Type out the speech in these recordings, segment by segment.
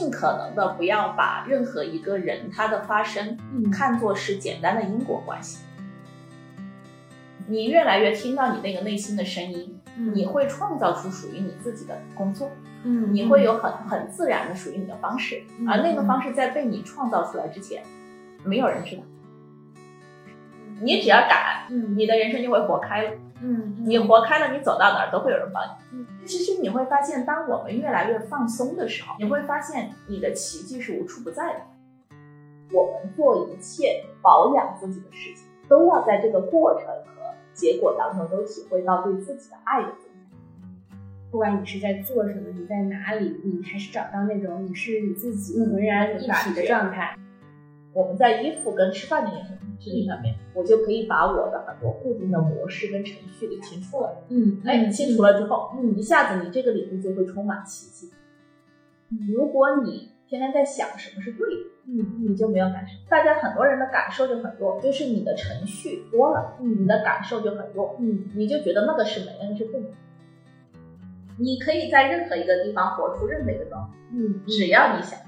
尽可能的不要把任何一个人他的发生嗯看作是简单的因果关系。你越来越听到你那个内心的声音，嗯你会创造出属于你自己的工作，嗯你会有很很自然的属于你的方式，嗯而那个方式在被你创造出来之前，没有人知道。你只要敢，嗯你的人生就会活开了。嗯你活开了，你走到哪儿都会有人帮你。嗯其实你会发现，当我们越来越放松的时候，你会发现你的奇迹是无处不在的。我们做一切保养自己的事情，都要在这个过程和结果当中都体会到对自己的爱的增加。不管你是在做什么，你在哪里，你还是找到那种你是你自己浑然一体的状态。我们在衣服跟吃饭这件事情上面，我就可以把我的很多固定的模式跟程序给清除了。嗯哎，清除了之后，嗯一下子你这个领域就会充满奇迹。如果你天天在想什么是对的，嗯你就没有感受。大家很多人的感受就很弱，就是你的程序多了，嗯你的感受就很弱，嗯你就觉得那个是美，那个是不美。你可以在任何一个地方活出任何一个状态，嗯只要你想。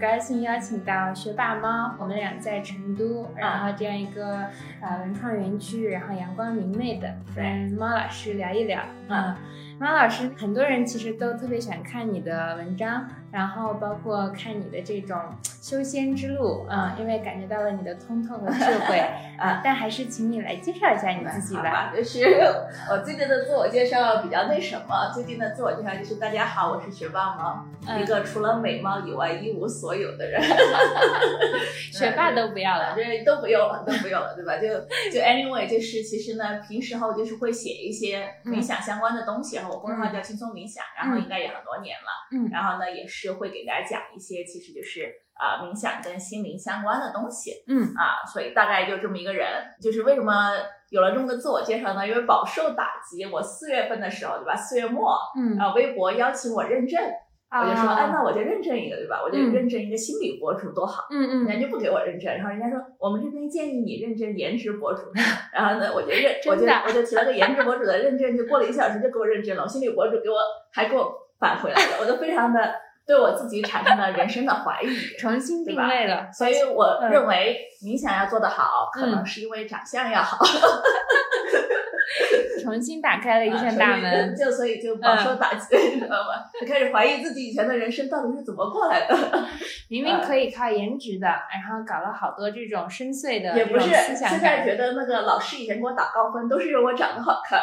高兴邀请到学霸猫，我们俩在成都，然后这样一个呃文创园区，然后阳光明媚的，跟猫老师聊一聊。啊，猫老师，很多人其实都特别喜欢看你的文章，然后包括看你的这种修仙之路，啊、因为感觉到了你的通透和智慧 啊。但还是请你来介绍一下你自己吧。吧，就是 我最近的自我介绍比较那什么，最近的自我介绍就是大家好，我是学霸猫，嗯一个除了美貌以外一无所有的人。学霸都不要了。这都不用了，都不用了，对吧？就就 anyway，就是其实呢，平时候就是会写一些冥想相关的东西，然后我公众号叫轻松冥想，然后应该也很多年了，嗯然后呢也是会给大家讲一些其实就是啊、冥想跟心灵相关的东西，嗯啊，所以大概就这么一个人，就是为什么有了这么个自我介绍呢？因为饱受打击，我四月份的时候，对吧？四月末嗯啊，微博邀请我认证，我就说，啊哎，那我就认证一个，对吧？我就嗯认证一个心理博主多好。嗯嗯，人家就不给我认证，然后人家说我们这边建议你认证颜值博主，然后呢，我就认，我就我就提了个颜值博主的认证，就过了一小时就给我认证了，我心理博主给我还给我返回来了，我都非常的对我自己产生了人生的怀疑，重新定位了。所以我嗯认为冥想要做得好，可能是因为长相要好，重新打开了一扇大门。就所以就饱受打击，你知道吗？就开始怀疑自己以前的人生到底是怎么过来的。明明可以靠颜值的，然后搞了好多这种深邃的也不是，现在。觉得那个老师以前给我打高分，都是因为我长得好看。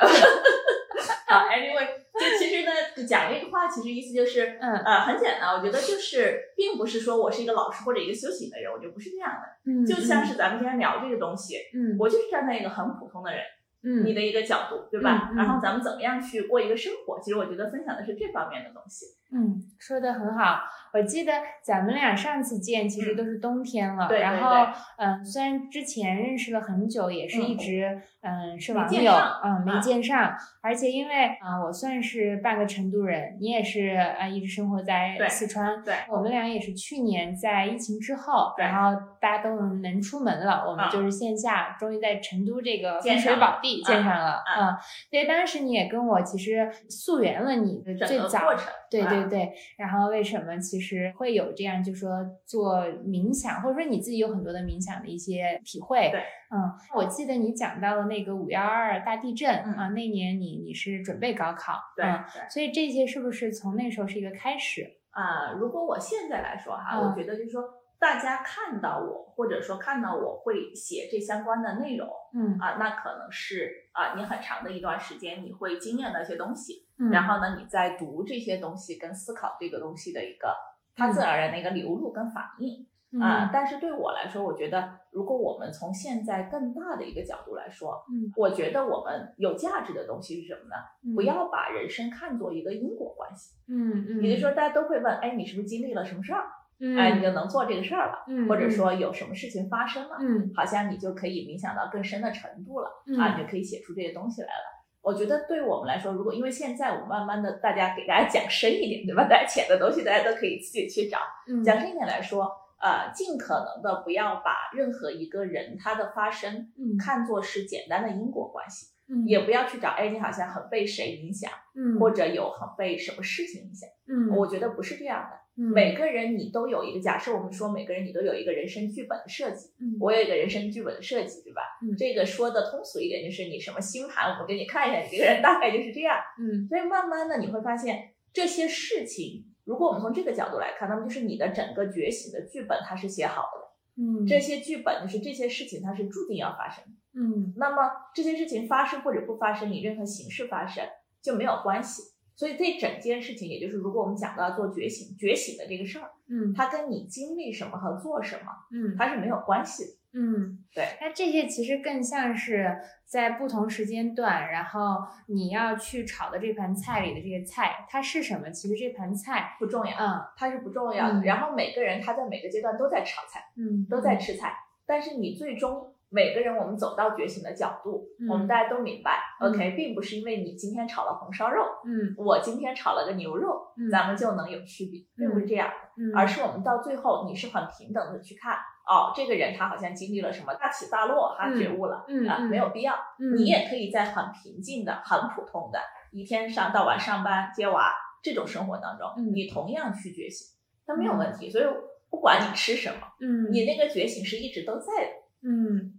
啊，anyway，就其实呢，讲这个话，其实意思就是，嗯呃，很简单，我觉得就是，并不是说我是一个老师或者一个修行的人，我觉得不是这样的，嗯，就像是咱们今天聊这个东西，嗯我就是站在一个很普通的人，嗯你的一个角度，对吧？嗯嗯然后咱们怎么样去过一个生活，其实我觉得分享的是这方面的东西。嗯，说的很好。我记得咱们俩上次见其实都是冬天了，嗯对对然后嗯，虽然之前认识了很久，也是一直嗯是网友，嗯没啊见上，而且因为啊、我算是半个成都人，你也是啊、一直生活在四川，对。我们俩也是去年在疫情之后，对然后大家都能出门了，我们啊就是线下终于在成都这个见风水宝地见啊上了，啊。嗯，所以当时你也跟我其实溯源了你的最早对啊对对，然后为什么其实会有这样，就说做冥想，或者说你自己有很多的冥想的一些体会。对，嗯，我记得你讲到了那个五幺二大地震、嗯啊，那年你你是准备高考，对。所以这些是不是从那时候是一个开始？啊、如果我现在来说哈，嗯我觉得就是说，大家看到我，或者说看到我会写这相关的内容嗯啊、那可能是啊、你很长的一段时间你会经验的一些东西，嗯，然后呢，你在读这些东西跟思考这个东西的一个它自然而然的一个流露跟反应啊、嗯但是对我来说，我觉得如果我们从现在更大的一个角度来说，嗯我觉得我们有价值的东西是什么呢？嗯不要把人生看作一个因果关系。嗯嗯，也就是说，大家都会问，哎，你是不是经历了什么事儿？嗯，哎，你就能做这个事儿了，嗯，或者说有什么事情发生了，嗯好像你就可以冥想到更深的程度了，嗯啊，你就可以写出这些东西来了。我觉得对我们来说，如果因为现在我们慢慢的大家给大家讲深一点，对吧？大家浅的东西大家都可以自己去找。嗯讲深一点来说，呃，尽可能的不要把任何一个人他的发生嗯看作是简单的因果关系，嗯也不要去找，哎，你好像很被谁影响，嗯或者有很被什么事情影响。嗯我觉得不是这样的，嗯每个人你都有一个假设，我们说每个人你都有一个人生剧本的设计，嗯我有一个人生剧本的设计，对吧？嗯这个说的通俗一点，就是你什么星盘，我们给你看一下，你这个人大概就是这样。嗯所以慢慢的你会发现这些事情，如果我们从这个角度来看，那么就是你的整个觉醒的剧本它是写好的，嗯这些剧本就是这些事情它是注定要发生的。嗯那么这些事情发生或者不发生，以任何形式发生就没有关系。所以这整件事情，也就是如果我们讲到做觉醒、觉醒的这个事儿，嗯它跟你经历什么和做什么，嗯它是没有关系的。嗯，对。那这些其实更像是在不同时间段，然后你要去炒的这盘菜里的这些菜，它是什么？其实这盘菜，不重要，嗯它是不重要的。嗯然后每个人他在每个阶段都在炒菜，嗯，都在吃菜，但是你最终每个人我们走到觉醒的角度，嗯。我们大家都明白、嗯。O k 并不是因为你今天炒了红烧肉，嗯。我今天炒了个牛肉，嗯。咱们就能有区别，并不是这样而是我们到最后你是很平等的去看，哦，这个人他好像经历了什么大起大落，他觉悟了，啊，没有必要。嗯。你也可以在很平静的、很普通的一天上到晚上班接娃这种生活当中，嗯。你同样去觉醒，那没有问题。所以不管你吃什么，嗯。你那个觉醒是一直都在的。嗯，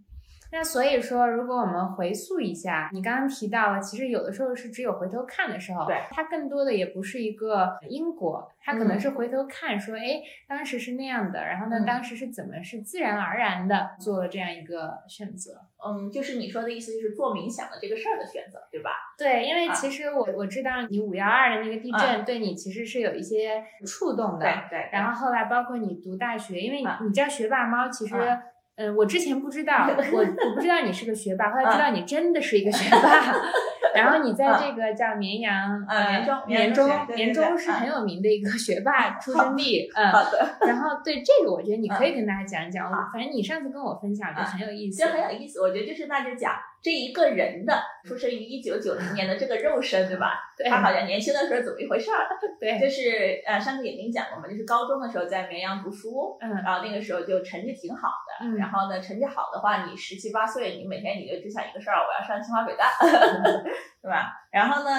那所以说，如果我们回溯一下，你刚刚提到了，其实有的时候是只有回头看的时候，对它更多的也不是一个因果，它可能嗯。是回头看说，哎，当时是那样的，然后呢，嗯。当时是怎么是自然而然的做了这样一个选择。嗯，就是你说的意思，就是做冥想的这个事儿的选择，对吧？对，因为啊。其实我我知道你五幺二的那个地震对你其实是有一些触动的，对对。然后后来包括你读大学，因为啊你知道学霸猫其实，啊嗯，我之前不知道，我我不知道你是个学霸，后来知啊道你真的是一个学霸。然后你在这个叫绵阳绵中绵中绵中是很有名的一个学霸出生地，嗯。好的，然后对这个，我觉得你可以跟大家讲一讲，好反正你上次跟我分享就啊很有意思就。很有意思。我觉得就是那就讲这一个人的出生于一九九零年的这个肉身，对吧？对他好像年轻的时候怎么一回事儿？对，就是呃，上次也跟你讲过嘛，就是高中的时候在绵阳读书，嗯然后那个时候就成绩挺好的，嗯然后呢，成绩好的话，你十七八岁，你每天你就只想一个事儿，我要上清华北大，对吧？然后呢，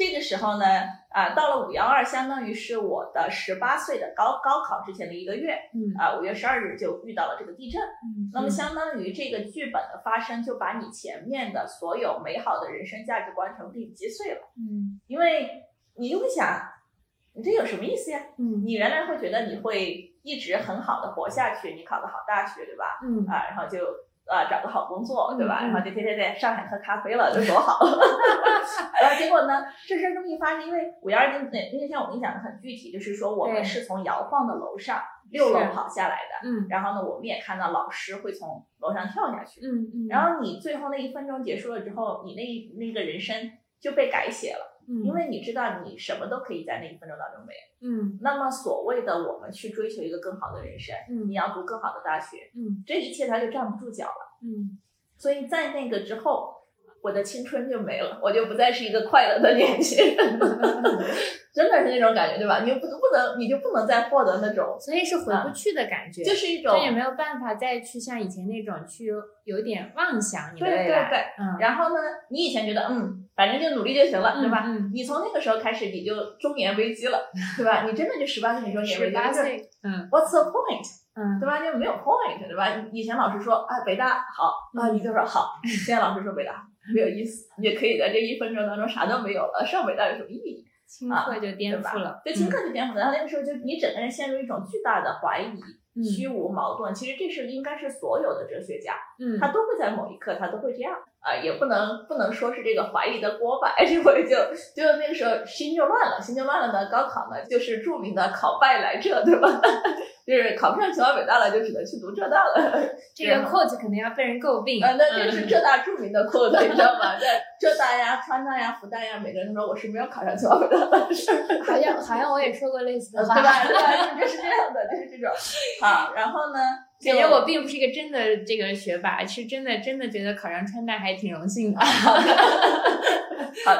这个时候呢，啊、到了五幺二，相当于是我的十八岁的高高考之前的一个月，嗯。啊、五月十二日就遇到了这个地震，嗯。那么相当于这个剧本的发生，就把你前面的所有美好的人生价值观全部给你击碎了，嗯。因为你就会想，你这有什么意思呀？嗯。你原来会觉得你会一直很好的活下去，你考个好大学，对吧？嗯。啊，然后就呃找个好工作，对吧？然后就天天在上海喝咖啡了，这多好！然后结果呢，这事儿这么一发生，因为五幺二那那那天我跟你讲的很具体，就是说我们是从摇晃的楼上六楼跑下来的，嗯然后呢，我们也看到老师会从楼上跳下去，嗯嗯，然后你最后那一分钟结束了之后，你那那个人生就被改写了，嗯因为你知道你什么都可以在那一分钟当中没有。嗯那么所谓的我们去追求一个更好的人生，嗯你要读更好的大学，嗯这一切它就站不住脚了。嗯所以在那个之后，我的青春就没了，我就不再是一个快乐的年轻人，真的是那种感觉，对吧？你不不能，你就不能再获得那种，所以是回不去的感觉，就是一种就也没有办法再去像以前那种去有有点妄想你的对对未来，对。嗯，然后呢，你以前觉得嗯，反正就努力就行了，对吧？嗯，你从那个时候开始，你就中年危机了，对吧？你真的就十八岁，你中年危十机，就是八岁，嗯 What's the point？嗯对吧？就没有 point，对吧？以前老师说啊北大好啊，嗯你就说好。现在老师说北大没有意思，你也可以在这一分钟当中啥都没有了，上北大有什么意义？顷刻就颠覆了，？对，顷刻就颠覆了。然后那个时候就你整个人陷入一种巨大的怀疑、嗯虚无、矛盾。其实这是应该是所有的哲学家，嗯他都会在某一刻他都会这样啊、也不能不能说是这个怀疑的锅巴，这回就就那个时候心就乱了，心就乱了呢。高考呢就是著名的考败来着，对吧？就是考不上清华北大了，就只能去读浙大了。这个 quote 肯定要被人诟病，啊，那这是嗯浙大著名的 quote，你知道吗？在浙大呀、川大呀、复旦呀，每个人都说我是没有考上清华北大的，好像好像我也说过类似的话，对吧？对吧？就是这样的，就是这种好。然后呢，就感觉我并不是一个真的这个学霸，是真的真的觉得考上川大还挺荣幸的。好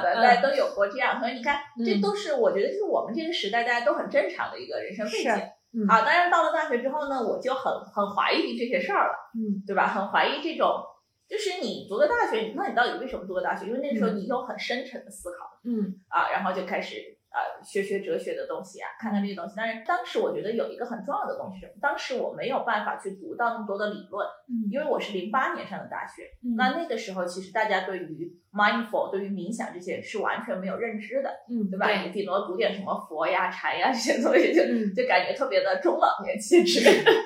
的，嗯大家都有过这样，所以你看，这嗯都是我觉得就是我们这个时代大家都很正常的一个人生背景是。嗯啊，当然到了大学之后呢，我就很很怀疑这些事儿了，嗯对吧？很怀疑这种，就是你读个大学，那你到底为什么读个大学？因为那时候嗯你有很深沉的思考嗯啊，然后就开始呃学学哲学的东西啊，看看这些东西。但是当时我觉得有一个很重要的东西？当时我没有办法去读到那么多的理论，嗯因为我是零八年上的大学，嗯那那个时候其实大家对于 mindful 对于冥想这些是完全没有认知的，嗯对吧？你顶多读点什么佛呀、禅呀这些东西，就嗯就感觉特别的中老年气质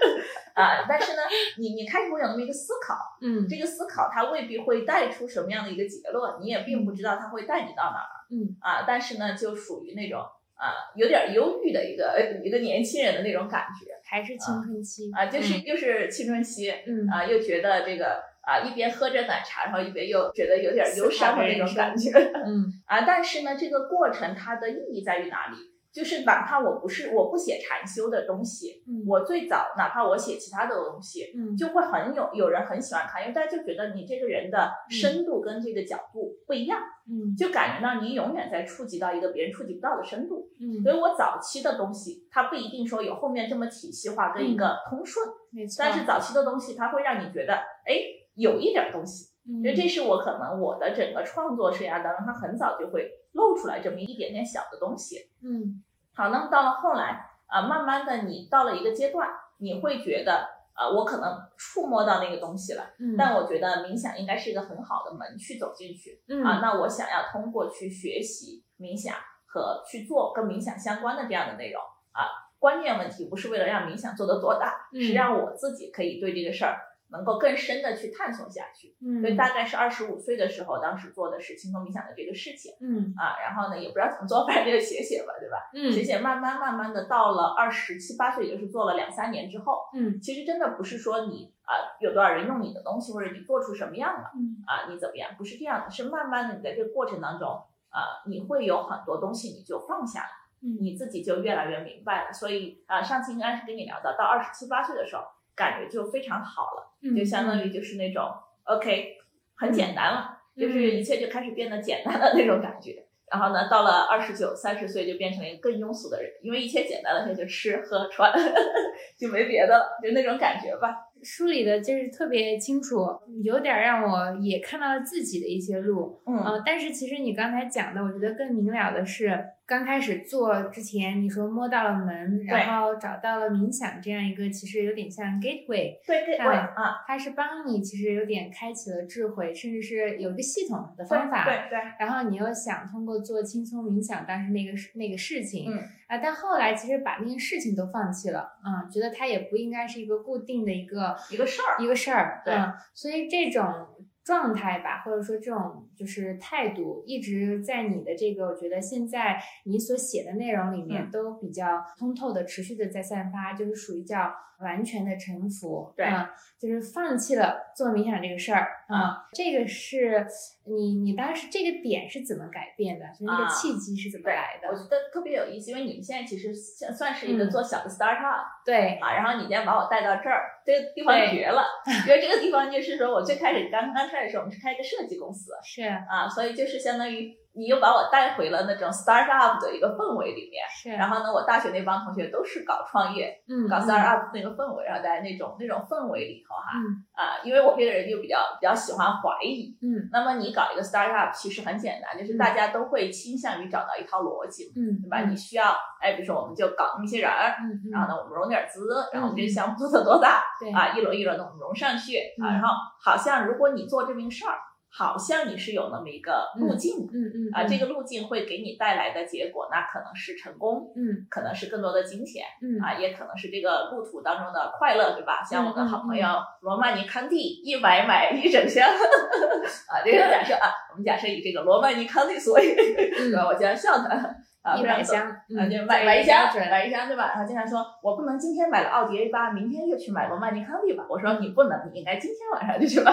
啊。但是呢，你你开始会有那么一个思考，嗯这个思考它未必会带出什么样的一个结论，你也并不知道它会带你到哪儿嗯啊。但是呢，就属于那种啊有点忧郁的一个一个年轻人的那种感觉还是青春期啊，就是又是青春期嗯啊，又觉得这个。啊，一边喝着奶茶，然后一边又觉得有点忧伤的那种感觉。嗯啊，但是呢，这个过程它的意义在于哪里？就是哪怕我不是我不写禅修的东西，嗯。我最早哪怕我写其他的东西，嗯。就会很有有人很喜欢看，因为大家就觉得你这个人的深度跟这个角度不一样，嗯。就感觉到你永远在触及到一个别人触及不到的深度。嗯。所以我早期的东西，它不一定说有后面这么体系化跟一个通顺，没错，但是早期的东西它会让你觉得，哎，有一点东西。嗯。所以这是我可能我的整个创作生涯当中，它很早就会露出来这么一点点小的东西。嗯。好，那么到了后来啊、慢慢的你到了一个阶段，你会觉得啊，我可能触摸到那个东西了，嗯。但我觉得冥想应该是一个很好的门去走进去嗯。啊。那我想要通过去学习冥想和去做跟冥想相关的这样的内容。啊，关键问题不是为了让冥想做得多大，嗯。是让我自己可以对这个事儿能够更深的去探索下去。嗯所以大概是二十五岁的时候，当时做的是轻松冥想的这个事情嗯啊，然后呢也不知道怎么做，反正就写写吧，对吧？嗯写写慢慢慢慢的到了二十七八岁，也就是做了两三年之后，嗯其实真的不是说你啊、有多少人用你的东西，或者你做出什么样了嗯啊、你怎么样，不是这样的，是慢慢的你在这个过程当中啊、你会有很多东西你就放下了，嗯你自己就越来越明白了。所以啊、上次应该是跟你聊到，到二十七八岁的时候，感觉就非常好了。嗯就相当于就是那种 OK，很简单了，嗯就是一切就开始变得简单的那种感觉。然后呢，到了二十九、三十岁就变成了一个更庸俗的人，因为一切简单了，那就吃喝穿，就没别的了，就那种感觉吧。梳理的就是特别清楚，有点让我也看到了自己的一些路，嗯。呃，但是其实你刚才讲的，我觉得更明了的是，刚开始做之前，你说摸到了门，然后找到了冥想这样一个，其实有点像 gateway，对对对啊啊，它是帮你其实有点开启了智慧，甚至是有一个系统的方法，对对，然后你又想通过做轻松冥想当时那个那个事情，嗯啊，但后来其实把那些事情都放弃了，啊、觉得它也不应该是一个固定的一个一个事儿一个事儿，对嗯，所以这种状态吧，或者说这种就是态度，一直在你的这个，我觉得现在你所写的内容里面嗯。都比较通透的、持续的在散发，就是属于叫完全的臣服，对嗯，就是放弃了做冥想这个事儿，嗯，这个是你你当时这个点是怎么改变的？就是那个啊契机是怎么来的？我觉得特别有意思，因为你们现在其实算算是一个嗯。做小的 startup，、对，啊，然后你今天把我带到这儿，这个地方绝了，因为这个地方就是说我最开始刚刚开始的时候，我们是开一个设计公司。是。啊，所以就是相当于你又把我带回了那种 startup 的一个氛围里面。是，然后呢，我大学那帮同学都是搞创业、搞嗯搞 startup 那个氛围，然后在那种那种氛围里头哈嗯啊，因为我这个人就比较比较喜欢怀疑。嗯那么你搞一个 startup 其实很简单，就是大家都会倾向于找到一套逻辑，嗯，对吧？你需要，哎，比如说我们就搞那么些人儿，嗯嗯，然后呢，我们融点资，然后我们这个嗯项目做得多大对啊？一轮一轮的我们融上去啊，嗯然后好像如果你做这么个事儿，好像你是有那么一个路径的嗯嗯啊，这个个路径会给你带来的结果，那可能是成功，嗯。可能是更多的金钱嗯。啊，也可能是这个路途当中的快乐，对吧？像我的好嗯朋友罗曼尼康帝，一买买一整箱。啊，这个假设啊，我们假设以这个罗曼尼康帝所以，对吧？我经常笑他啊，嗯一非常逗百箱，啊，嗯，就买买一箱，买一箱，对吧？然后经常说，我不能今天买了奥迪 A 八，明天又去买罗曼尼康帝吧。我说你不能，你应该今天晚上就去买。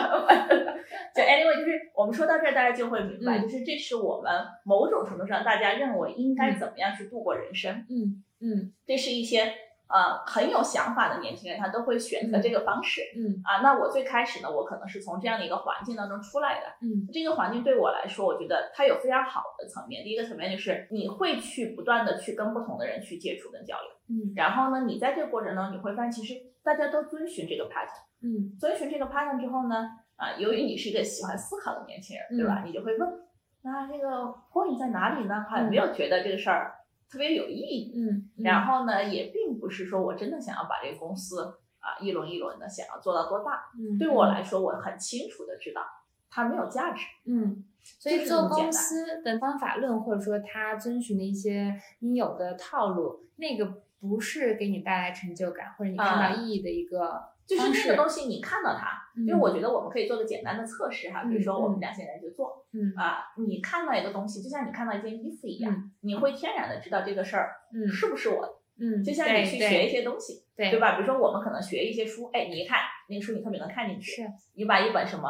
就 anyway，就是我们说到这儿，大家就会明白，嗯就是这是我们某种程度上大家认为应该怎么样去度过人生，嗯嗯这是一些呃很有想法的年轻人，他都会选择这个方式。嗯啊，那我最开始呢，我可能是从这样的一个环境当中出来的。嗯这个环境对我来说，我觉得它有非常好的层面。第一个层面就是你会去不断的去跟不同的人去接触跟交流，嗯然后呢，你在这个过程中你会发现，其实大家都遵循这个 pattern。嗯遵循这个 pattern 之后呢，啊，由于你是一个喜欢思考的年轻人，对吧？你就会问，那这个 point 在哪里呢？还有没有觉得这个事儿特别有意义？嗯，然后呢，也并不是说我真的想要把这个公司啊一轮一轮的想要做到多大。嗯对我来说，我很清楚的知道它没有价值。嗯，所以做公司的方法论，或者说他遵循的一些应有的套路，那个不是给你带来成就感或者你看到意义的一个就是那个东西，你看到它，嗯因为我觉得我们可以做个简单的测试哈，比如说嗯我们俩现在就做嗯啊，你看到一个东西，就像你看到一件衣服一样，嗯你会天然的知道这个事儿嗯是不是我的。嗯，就像你去学一些东西，对对吧？比如说我们可能学一些书，哎，你一看那个书，你特别能看进去。是你把一本什么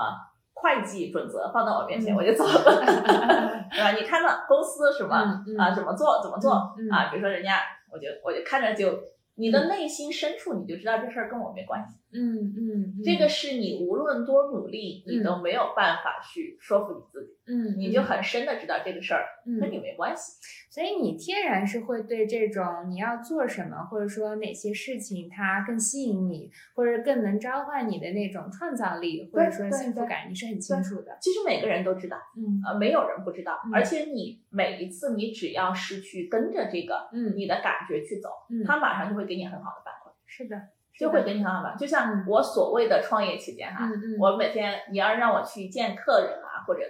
会计准则放到我面前，嗯我就走了，对吧？你看到公司什么啊，怎么做怎么做啊？比如说人家，我就我就看着就，你的内心深处你就知道这事儿跟我没关系。嗯嗯，这个是你无论多努力，你都没有办法去说服你自己，嗯，你就很深的知道这个事儿嗯跟你没关系。所以你天然是会对这种你要做什么，或者说哪些事情它更吸引你，或者更能召唤你的那种创造力，或者说幸福感，你是很清楚的。其实每个人都知道，嗯呃，没有人不知道。嗯而且你每一次，你只要是去跟着这个嗯你的感觉去走，嗯，它马上就会给你很好的反馈，是的，就会给你很好的反馈。就像我所谓的创业期间哈，嗯嗯，我每天你要让我去见客人啊，或者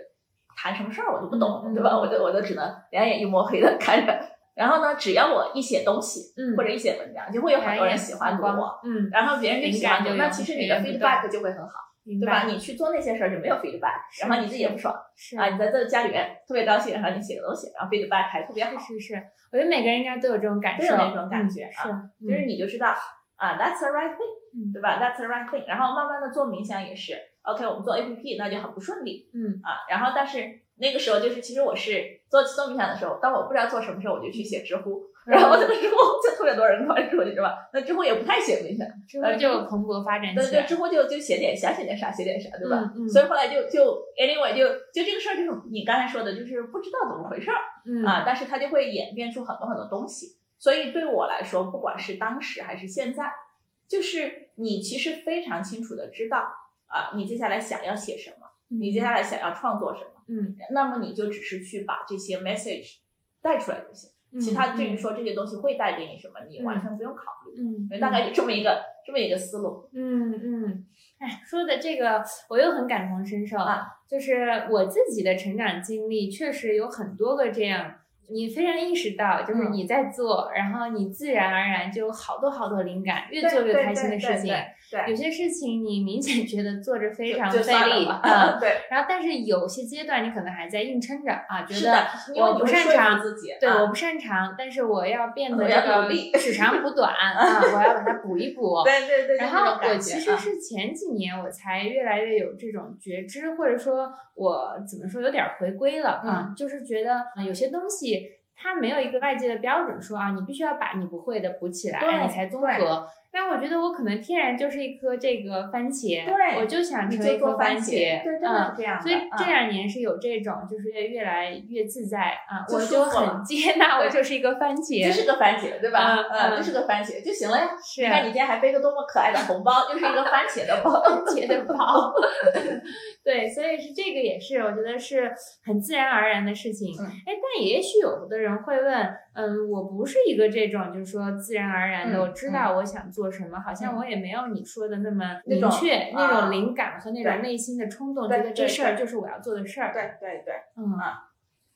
谈什么事儿，我都不懂，对吧？我就我就只能两眼一抹黑的看着。然后呢，只要我一写东西嗯或者一写文章，就会有很多人喜欢读我，嗯，然后别人就喜欢读，那其实你的 feedback 就会很好，对吧？你去做那些事儿就没有 feedback，然后你自己也不爽是啊，你在这家里面特别高兴，然后你写个东西，然后 feedback 还特别好，是是是，我觉得每个人应该都有这种感受，都有那种感觉嗯啊，是，就是你就知道啊，that's the right thing，嗯对吧？that's the right thing。然后慢慢的做冥想也是，OK，我们做 APP 那就很不顺利嗯啊。然后但是那个时候就是，其实我是做做冥想的时候，当我不知道做什么时候，我就去写知乎，然后那个知乎就特别多人关注，你知道吧？那知乎也不太写冥想，之后就蓬勃发展对对，起来，知乎就就写点想写点啥写点啥，对吧？嗯嗯所以后来就就 anyway 就就这个事儿就是你刚才说的，就是不知道怎么回事儿。嗯啊，但是它就会演变出很多很多东西。所以对我来说，不管是当时还是现在，就是你其实非常清楚的知道啊，你接下来想要写什么，你接下来想要创作什么，嗯。那么你就只是去把这些 message 带出来就行。嗯。其他至于说这些东西会带给你什么，你完全不用考虑。嗯，大概就这么一个这么一个思路。嗯嗯，哎，说的这个我又很感同身受啊，就是我自己的成长经历确实有很多个这样，你非常意识到，就是嗯你在做，然后你自然而然就有好多好多灵感，越做越开心的事情。对有些事情你明显觉得做着非常费力吧啊，对，然后但是有些阶段你可能还在硬撑着啊，觉得我不擅长自己，对，啊我不擅长，但是我要变得我这个取长补短 啊，我要把它补一补。对对对，然后我其实是前几年我才越来越有这种觉知，或者说我怎么说有点回归了啊，嗯就是觉得啊有些东西它没有一个外界的标准说啊，你必须要把你不会的补起来，你才综合。那我觉得我可能天然就是一颗这个番茄，对我就想成为一颗做番茄，对，真的嗯是这样。所以啊这两年是有这种，就是越越来越自在啊，就很接纳，我就是一个番茄，就是个番茄，对吧？嗯嗯就是个番茄就行了呀。是你看你今天还背个多么可爱的红包，就是一个番茄的包。番茄的包。对，所以是这个也是，我觉得是很自然而然的事情。嗯哎，但也许有的人会问，嗯，我不是一个这种，就是说自然而然的，嗯我知道我想做什么，好像嗯我也没有你说的那么明确，啊那种灵感和那种对内心的冲动，对觉得这事儿就是我要做的事儿。对对对，嗯啊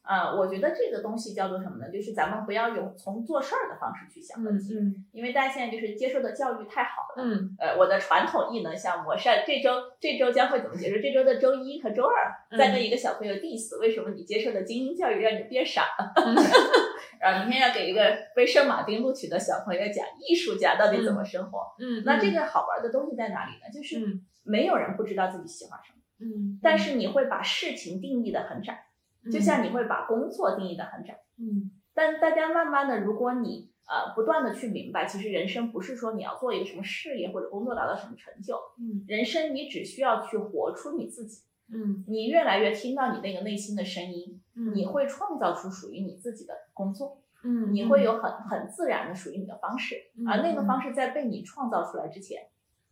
啊，我觉得这个东西叫做什么呢？就是咱们不要用从做事儿的方式去想问题，嗯因为大家现在就是接受的教育太好了。嗯呃，我的传统异能项目，我上这周这周将会怎么结束？这周的周一和周二嗯再跟一个小朋友 diss，为什么你接受的精英教育让你变傻 了？嗯然后明天要给一个被圣马丁录取的小朋友讲艺术家到底怎么生活。嗯，那这个好玩的东西在哪里呢？就是嗯没有人不知道自己喜欢什么，嗯，但是你会把事情定义的很窄，就像你会把工作定义的很窄。嗯但大家慢慢的，如果你呃不断的去明白，其实人生不是说你要做一个什么事业或者工作达到什么成就，嗯人生你只需要去活出你自己。嗯。你越来越听到你那个内心的声音，嗯，你会创造出属于你自己的工作，嗯，你会有很很自然的属于你的方式，嗯而那个方式在被你创造出来之前，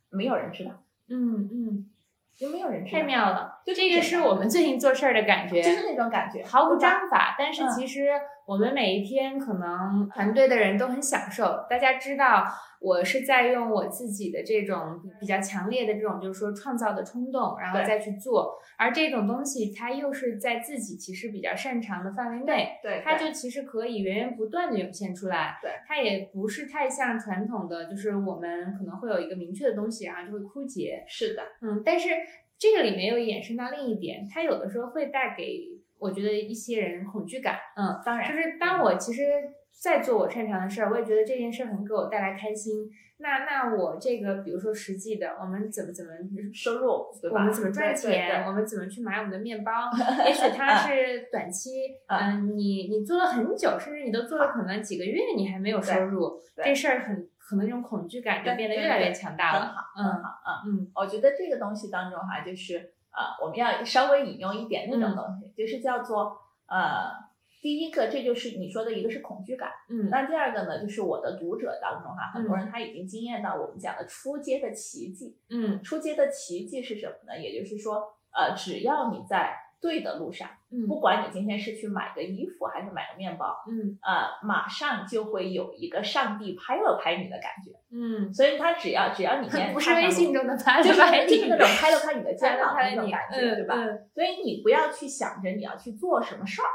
没有人知道，嗯嗯，就没有人知道，太妙了，就这个是我们最近做事儿的感觉，就是那种感觉，毫无章法，但是嗯其实我们每一天可能团队的人都很享受。大家知道，我是在用我自己的这种比较强烈的这种，就是说创造的冲动，然后再去做。而这种东西，它又是在自己其实比较擅长的范围内，对，它就其实可以源源不断的涌现出来。对，它也不是太像传统的，就是我们可能会有一个明确的东西，然后就会枯竭。是的，嗯，但是这个里面又衍生到另一点，它有的时候会带给我觉得一些人恐惧感。嗯，当然就是当我其实在做我擅长的事儿，我也觉得这件事儿很给我带来开心。那那我这个，比如说实际的，我们怎么怎么收入对吧？我们怎么赚钱？我们怎么去买我们的面包？也许它是短期，嗯嗯，你你做了很久，甚至你都做了可能几个月，你还没有收入，这事儿很可能这种恐惧感就变得越来越强大了。很好，嗯很好，嗯。嗯我觉得这个东西当中哈，就是呃，我们要稍微引用一点那种东西，就是叫做呃，第一个，这就是你说的一个是恐惧感，嗯那第二个呢，就是我的读者当中哈，很多人他已经经验到我们讲的出街的奇迹。嗯出街的奇迹是什么呢？也就是说，呃，只要你在对的路上，嗯不管你今天是去买个衣服还是买个面包，嗯呃，马上就会有一个上帝拍了拍你的感觉。嗯，所以他只要只要你 今天不是微信中的拍了就是拍你，就是那种拍了拍你的肩膀那种感觉，嗯对吧？嗯所以你不要去想着你要去做什么事儿，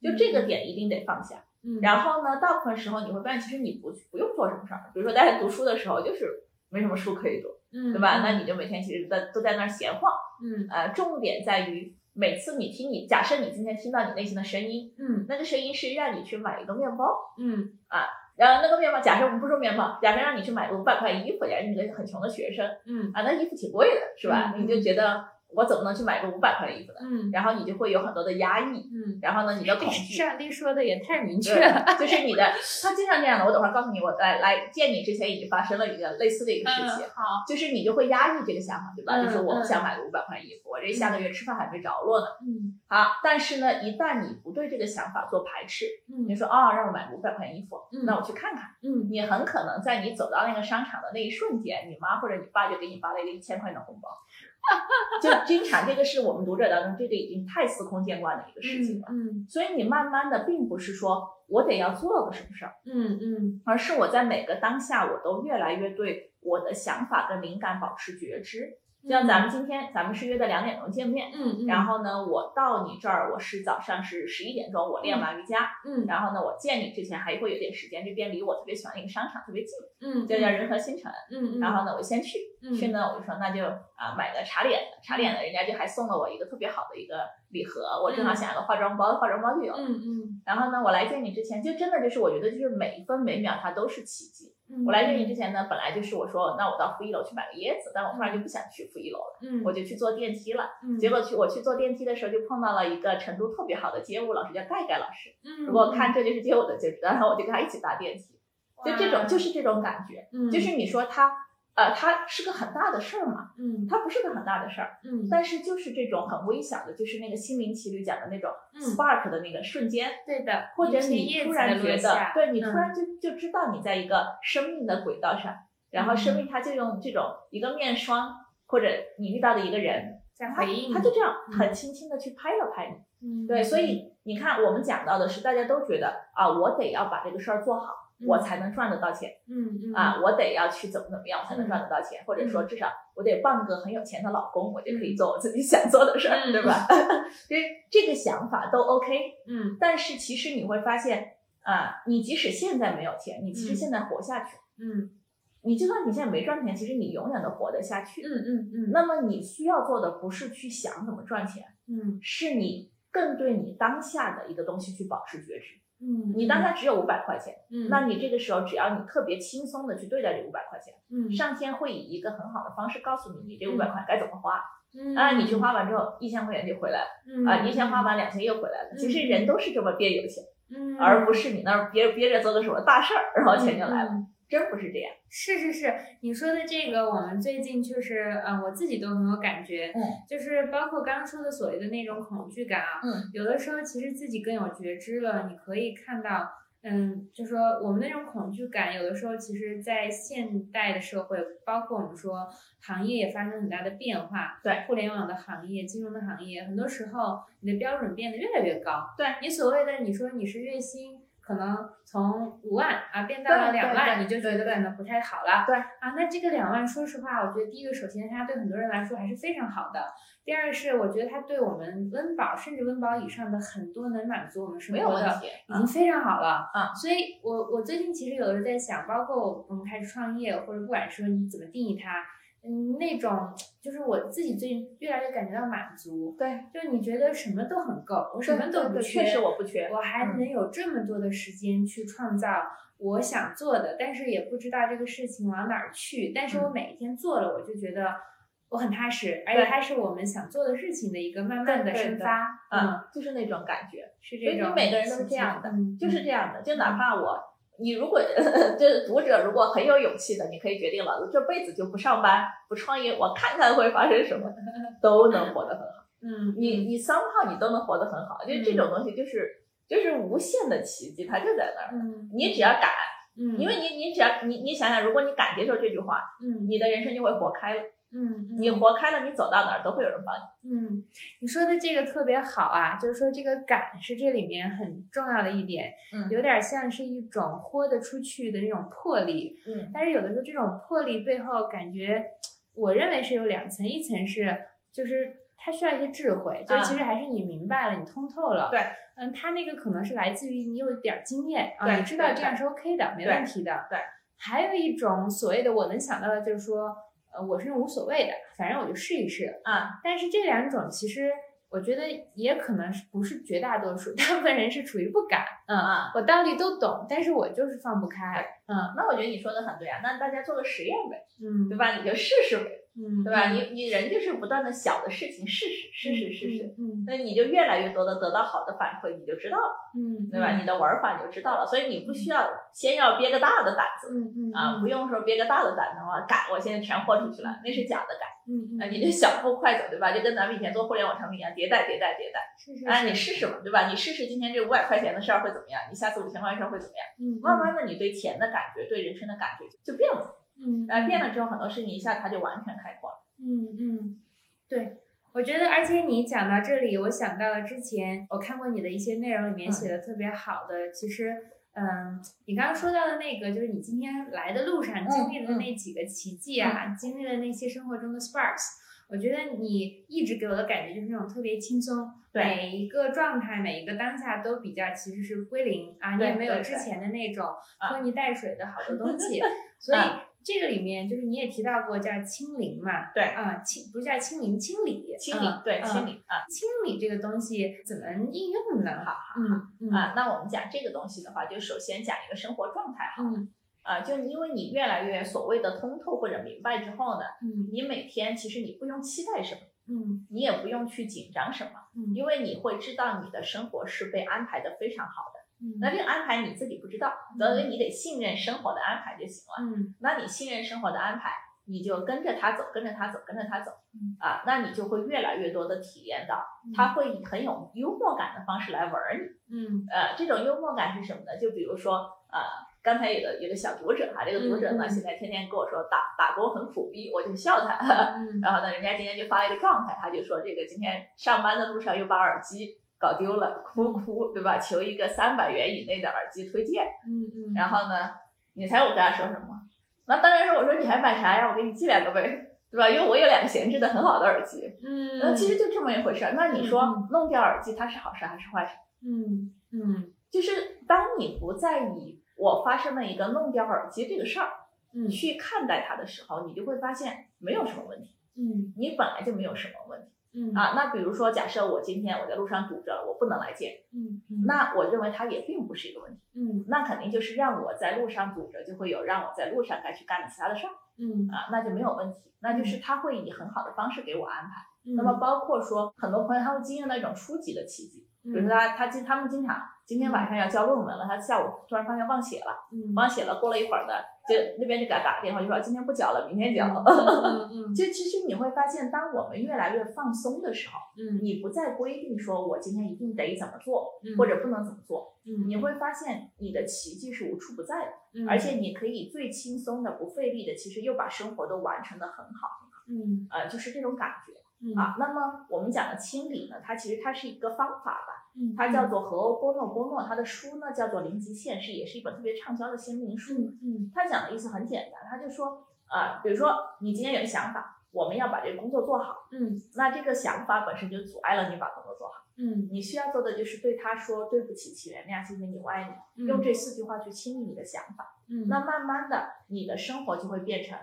就这个点一定得放下。嗯，然后呢，大部分时候你会发现，其实你不不用做什么事儿。比如说大家读书的时候，就是没什么书可以读，嗯，对吧？嗯那你就每天其实在都在那儿闲晃。嗯呃，重点在于每次你听你，假设你今天听到你内心的声音，嗯。那个声音是让你去买一个面包，嗯。啊然后那个面包，假设我们不说面包，假设让你去买个五百块衣服，假如你是个很穷的学生。嗯。啊，那衣服挺贵的，是吧？嗯。你就觉得我怎么能去买个五百块的衣服呢？嗯然后你就会有很多的压抑，嗯，然后呢，你的恐惧，上帝说的也太明确了，就是你的，他经常这样的。我等会儿告诉你，我来来见你之前已经发生了一个类似的一个事情，嗯好，就是你就会压抑这个想法，对吧？嗯就是我不嗯想买个五百块衣服，我这下个月吃饭还没着落呢。嗯好，但是呢，一旦你不对这个想法做排斥，你嗯说哦、让我买个五百块衣服，嗯那我去看看。嗯你很可能在你走到那个商场的那一瞬间，你妈或者你爸就给你发了一个一千块钱的红包。就经常这个是我们读者当中这个已经太司空见惯的一个事情了。嗯所以你慢慢的并不是说我得要做个什么事儿，嗯嗯而是我在每个当下我都越来越对我的想法跟灵感保持觉知。就像咱们今天，咱们是约的两点钟见面，嗯嗯，然后呢，我到你这儿，我是早上是十一点钟，我练完瑜伽，嗯。然后呢，我见你之前还会有点时间，这边离我特别喜欢的一个商场特别近，嗯就叫仁和新城。嗯嗯，然后呢，我先去，嗯。去呢，我就说那就啊买个茶脸的，茶脸的人家就还送了我一个特别好的一个礼盒，我正好想要个化妆包，化妆包就有。嗯嗯。然后呢，我来见你之前，就真的就是我觉得就是每一分每秒它都是奇迹。嗯，我来这里之前呢，本来就是我说那我到负一楼去买个椰子，但我突然就不想去负一楼了，嗯，我就去坐电梯了。嗯结果去我去坐电梯的时候，就碰到了一个成都特别好的街舞老师，叫盖盖老师。嗯，如果看这就是街舞的就知道，然后我就跟他一起搭电梯，就这种就是这种感觉，嗯就是你说他呃它是个很大的事儿嘛，嗯。它不是个很大的事儿，嗯，但是就是这种很微小的，就是那个心灵奇旅讲的那种嗯。spark 的那个瞬间，对的，或者你突然觉得对你突嗯然就就知道你在一个生命的轨道上，然后生命它就用这种一个面霜，或者你遇到的一个人，他在回应他就这样嗯。很轻轻的去拍了拍你。嗯。对，所以你看，我们讲到的是，大家都觉得啊，我得要把这个事儿做好，我才能赚得到钱嗯嗯啊，我得要去怎么怎么样，我才能赚得到钱，或者说至少我得傍个很有钱的老公，我就可以做我自己想做的事儿，嗯对吧？所以这个想法都 OK，嗯。但是其实你会发现啊，你即使现在没有钱，你其实嗯。现在活下去，嗯。你就算你现在没赚钱，其实你永远都活得下去。嗯嗯嗯。那么你需要做的不是去想怎么赚钱，嗯。是你更对你当下的一个东西去保持觉知。嗯，你当下只有五百块钱，嗯，那你这个时候只要你特别轻松的去对待这五百块钱，嗯。上天会以一个很好的方式告诉你，你这五百块该怎么花。嗯。啊，你去花完之后，一千块钱就回来了，嗯。啊，一千花完两千又回来了。其实人都是这么变有钱，嗯，而不是你那儿憋憋着做个什么大事儿，然后钱就来了，嗯真不是这样。是是是，你说的这个，我们最近确实，嗯、我自己都很有感觉，嗯，就是包括刚刚说的所谓的那种恐惧感啊，嗯，有的时候其实自己更有觉知了，你可以看到，嗯，就说我们那种恐惧感，有的时候其实，在现代的社会，包括我们说行业也发生很大的变化，对，互联网的行业、金融的行业，很多时候你的标准变得越来越高，对你所谓的你说你是月薪。可能从五万啊变到了两万，你就觉得对可能不太好了。对啊，那这个两万，说实话，我觉得第一个，首先它对很多人来说还是非常好的。第二个是，我觉得它对我们温饱甚至温饱以上的很多能满足我们生活的。已经非常好了。啊所以我我最近其实有的时候在想，包括我们开始创业，或者不管说你怎么定义它，嗯，那种就是我自己最近越来越感觉到满足，对，就是你觉得什么都很够，我什么都不缺，确实我不缺。我还嗯能有这么多的时间去创造我想做的，但是也不知道这个事情往哪儿去。但是我每一天做了，我就觉得我很踏实，而且它是我们想做的事情的一个慢慢的生发。嗯，嗯，就是那种感觉，是所以你这种。每个人都是这样的，嗯，就是这样的。就哪怕我，你如果 就是读者如果很有勇气的，你可以决定了，这辈子就不上班不创业，我看看会发生什么，都能活得很好。嗯，你你三号你都能活得很好，就这种东西就是就是无限的奇迹，它就在那儿。嗯，你只要敢，嗯，因为你你只要你你想想，如果你敢接受这句话，嗯你的人生就会活开了。嗯，你活开了，你走到哪儿都会有人帮你。嗯，你说的这个特别好啊，就是说这个敢是这里面很重要的一点，嗯有点像是一种豁得出去的这种魄力。嗯但是有的时候这种魄力背后感觉，我认为是有两层，一层是就是它需要一些智慧，就是其实还是你明白了，你通透了。啊对，嗯，它那个可能是来自于你有一点儿经验啊，对你知道这样是 OK 的，没问题的。对。还有一种所谓的我能想到的就是说，呃，我是无所谓的，反正我就试一试。啊，但是这两种其实我觉得也可能是不是绝大多数，大部分人是处于不敢。嗯，啊，我道理都懂，但是我就是放不开。嗯那我觉得你说的很对啊，那大家做个实验呗，嗯，对吧？你就试试呗，嗯，对吧？嗯你你人就是不断的小的事情试试试试试试，，嗯那你就越来越多的得到好的反馈，你就知道了，嗯，对吧？你的玩法你就知道了，所以你不需要先要憋个大的胆子。嗯嗯啊，不用说憋个大的胆子话，敢，我现在全豁出去了，那是假的敢，嗯嗯，啊，你就小步快走，对吧？就跟咱们以前做互联网产品一样，迭代迭代迭代，是是啊，你试试嘛，对吧？你试试今天这五百块钱的事儿会怎么样，你下次五千块钱事儿会怎么样？嗯慢慢的，你对钱的感觉，对人生的感觉就变了，嗯呃，变了之后，很多事情一下它就完全开阔了。嗯嗯，对。我觉得，而且你讲到这里，我想到了之前我看过你的一些内容里面嗯写的特别好的，其实，嗯，你刚刚说到的那个，就是你今天来的路上经历的嗯那几个奇迹啊，经历了那些生活中的 sparks，我觉得你一直给我的感觉就是那种特别轻松，对每一个状态、每一个当下都比较其实是归零啊，你也没有之前的那种啊。拖泥带水的好多东西，所以啊这个里面就是你也提到过叫清零嘛，对啊，清不是叫清零，清理，嗯清理，对，嗯清理啊清理这个东西怎么应用呢？好好嗯嗯啊。那我们讲这个东西的话，就首先讲一个生活状态哈，嗯啊，就因为你越来越所谓的通透或者明白之后呢，嗯你每天其实你不用期待什么，嗯你也不用去紧张什么，嗯因为你会知道你的生活是被安排的非常好的。嗯，那这个安排你自己不知道，所以你得信任生活的安排就行了。嗯那你信任生活的安排，你就跟着他走，跟着他走，跟着他走嗯，啊，那你就会越来越多的体验到，他会以很有幽默感的方式来玩儿你。嗯呃，这种幽默感是什么呢？就比如说，呃，刚才有个有个小读者哈，这个读者呢，现在天天跟我说打打工很苦逼，我就笑他。嗯 然后呢，人家今天就发了一个状态，他就说这个今天上班的路上又把耳机搞丢了，哭哭，对吧？求一个三百元以内的耳机推荐。嗯嗯，然后呢，你猜我跟他说什么？那当然是我说你还买啥呀？我给你寄两个呗，对吧？因为我有两个闲置的很好的耳机。嗯，那其实就这么一回事儿。那你说嗯弄掉耳机，它是好事还是坏事？嗯嗯就是当你不再以我发生了一个弄掉耳机这个事儿嗯去看待它的时候，你就会发现没有什么问题，嗯你本来就没有什么问题嗯啊。那比如说，假设我今天我在路上堵着了，我不能来见，嗯嗯那我认为它也并不是一个问题。嗯那肯定就是让我在路上堵着，就会有让我在路上该去干的其他的事儿嗯啊，那就没有问题。那就是他会以很好的方式给我安排。那么包括说很多朋友他会经历到一种初级的奇迹，比如说他他经他们经常今天晚上要交论文了，他下午突然发现忘写了，忘写了，过了一会儿呢，就那边就给他打个电话，就说今天不缴了，明天交。就其实你会发现，当我们越来越放松的时候，嗯，你不再规定说我今天一定得怎么做，或者不能怎么做，嗯，你会发现你的奇迹是无处不在的，嗯，而且你可以最轻松的、不费力的，其实又把生活都完成的很好很好，嗯，呃，就是这种感觉。嗯。啊，那么我们讲的清理呢，它其实它是一个方法吧，嗯，它叫做和欧波诺波诺，他的书呢叫做《零极限》，是也是一本特别畅销的心灵书。嗯，他讲的意思很简单，他就说，啊，比如说你今天有个想法，我们要把这个工作做好，嗯，那这个想法本身就阻碍了你把工作做好，嗯，你需要做的就是对他说对不起，请原谅，谢谢你，我爱你，用这四句话去清理你的想法，嗯，那慢慢的你的生活就会变成，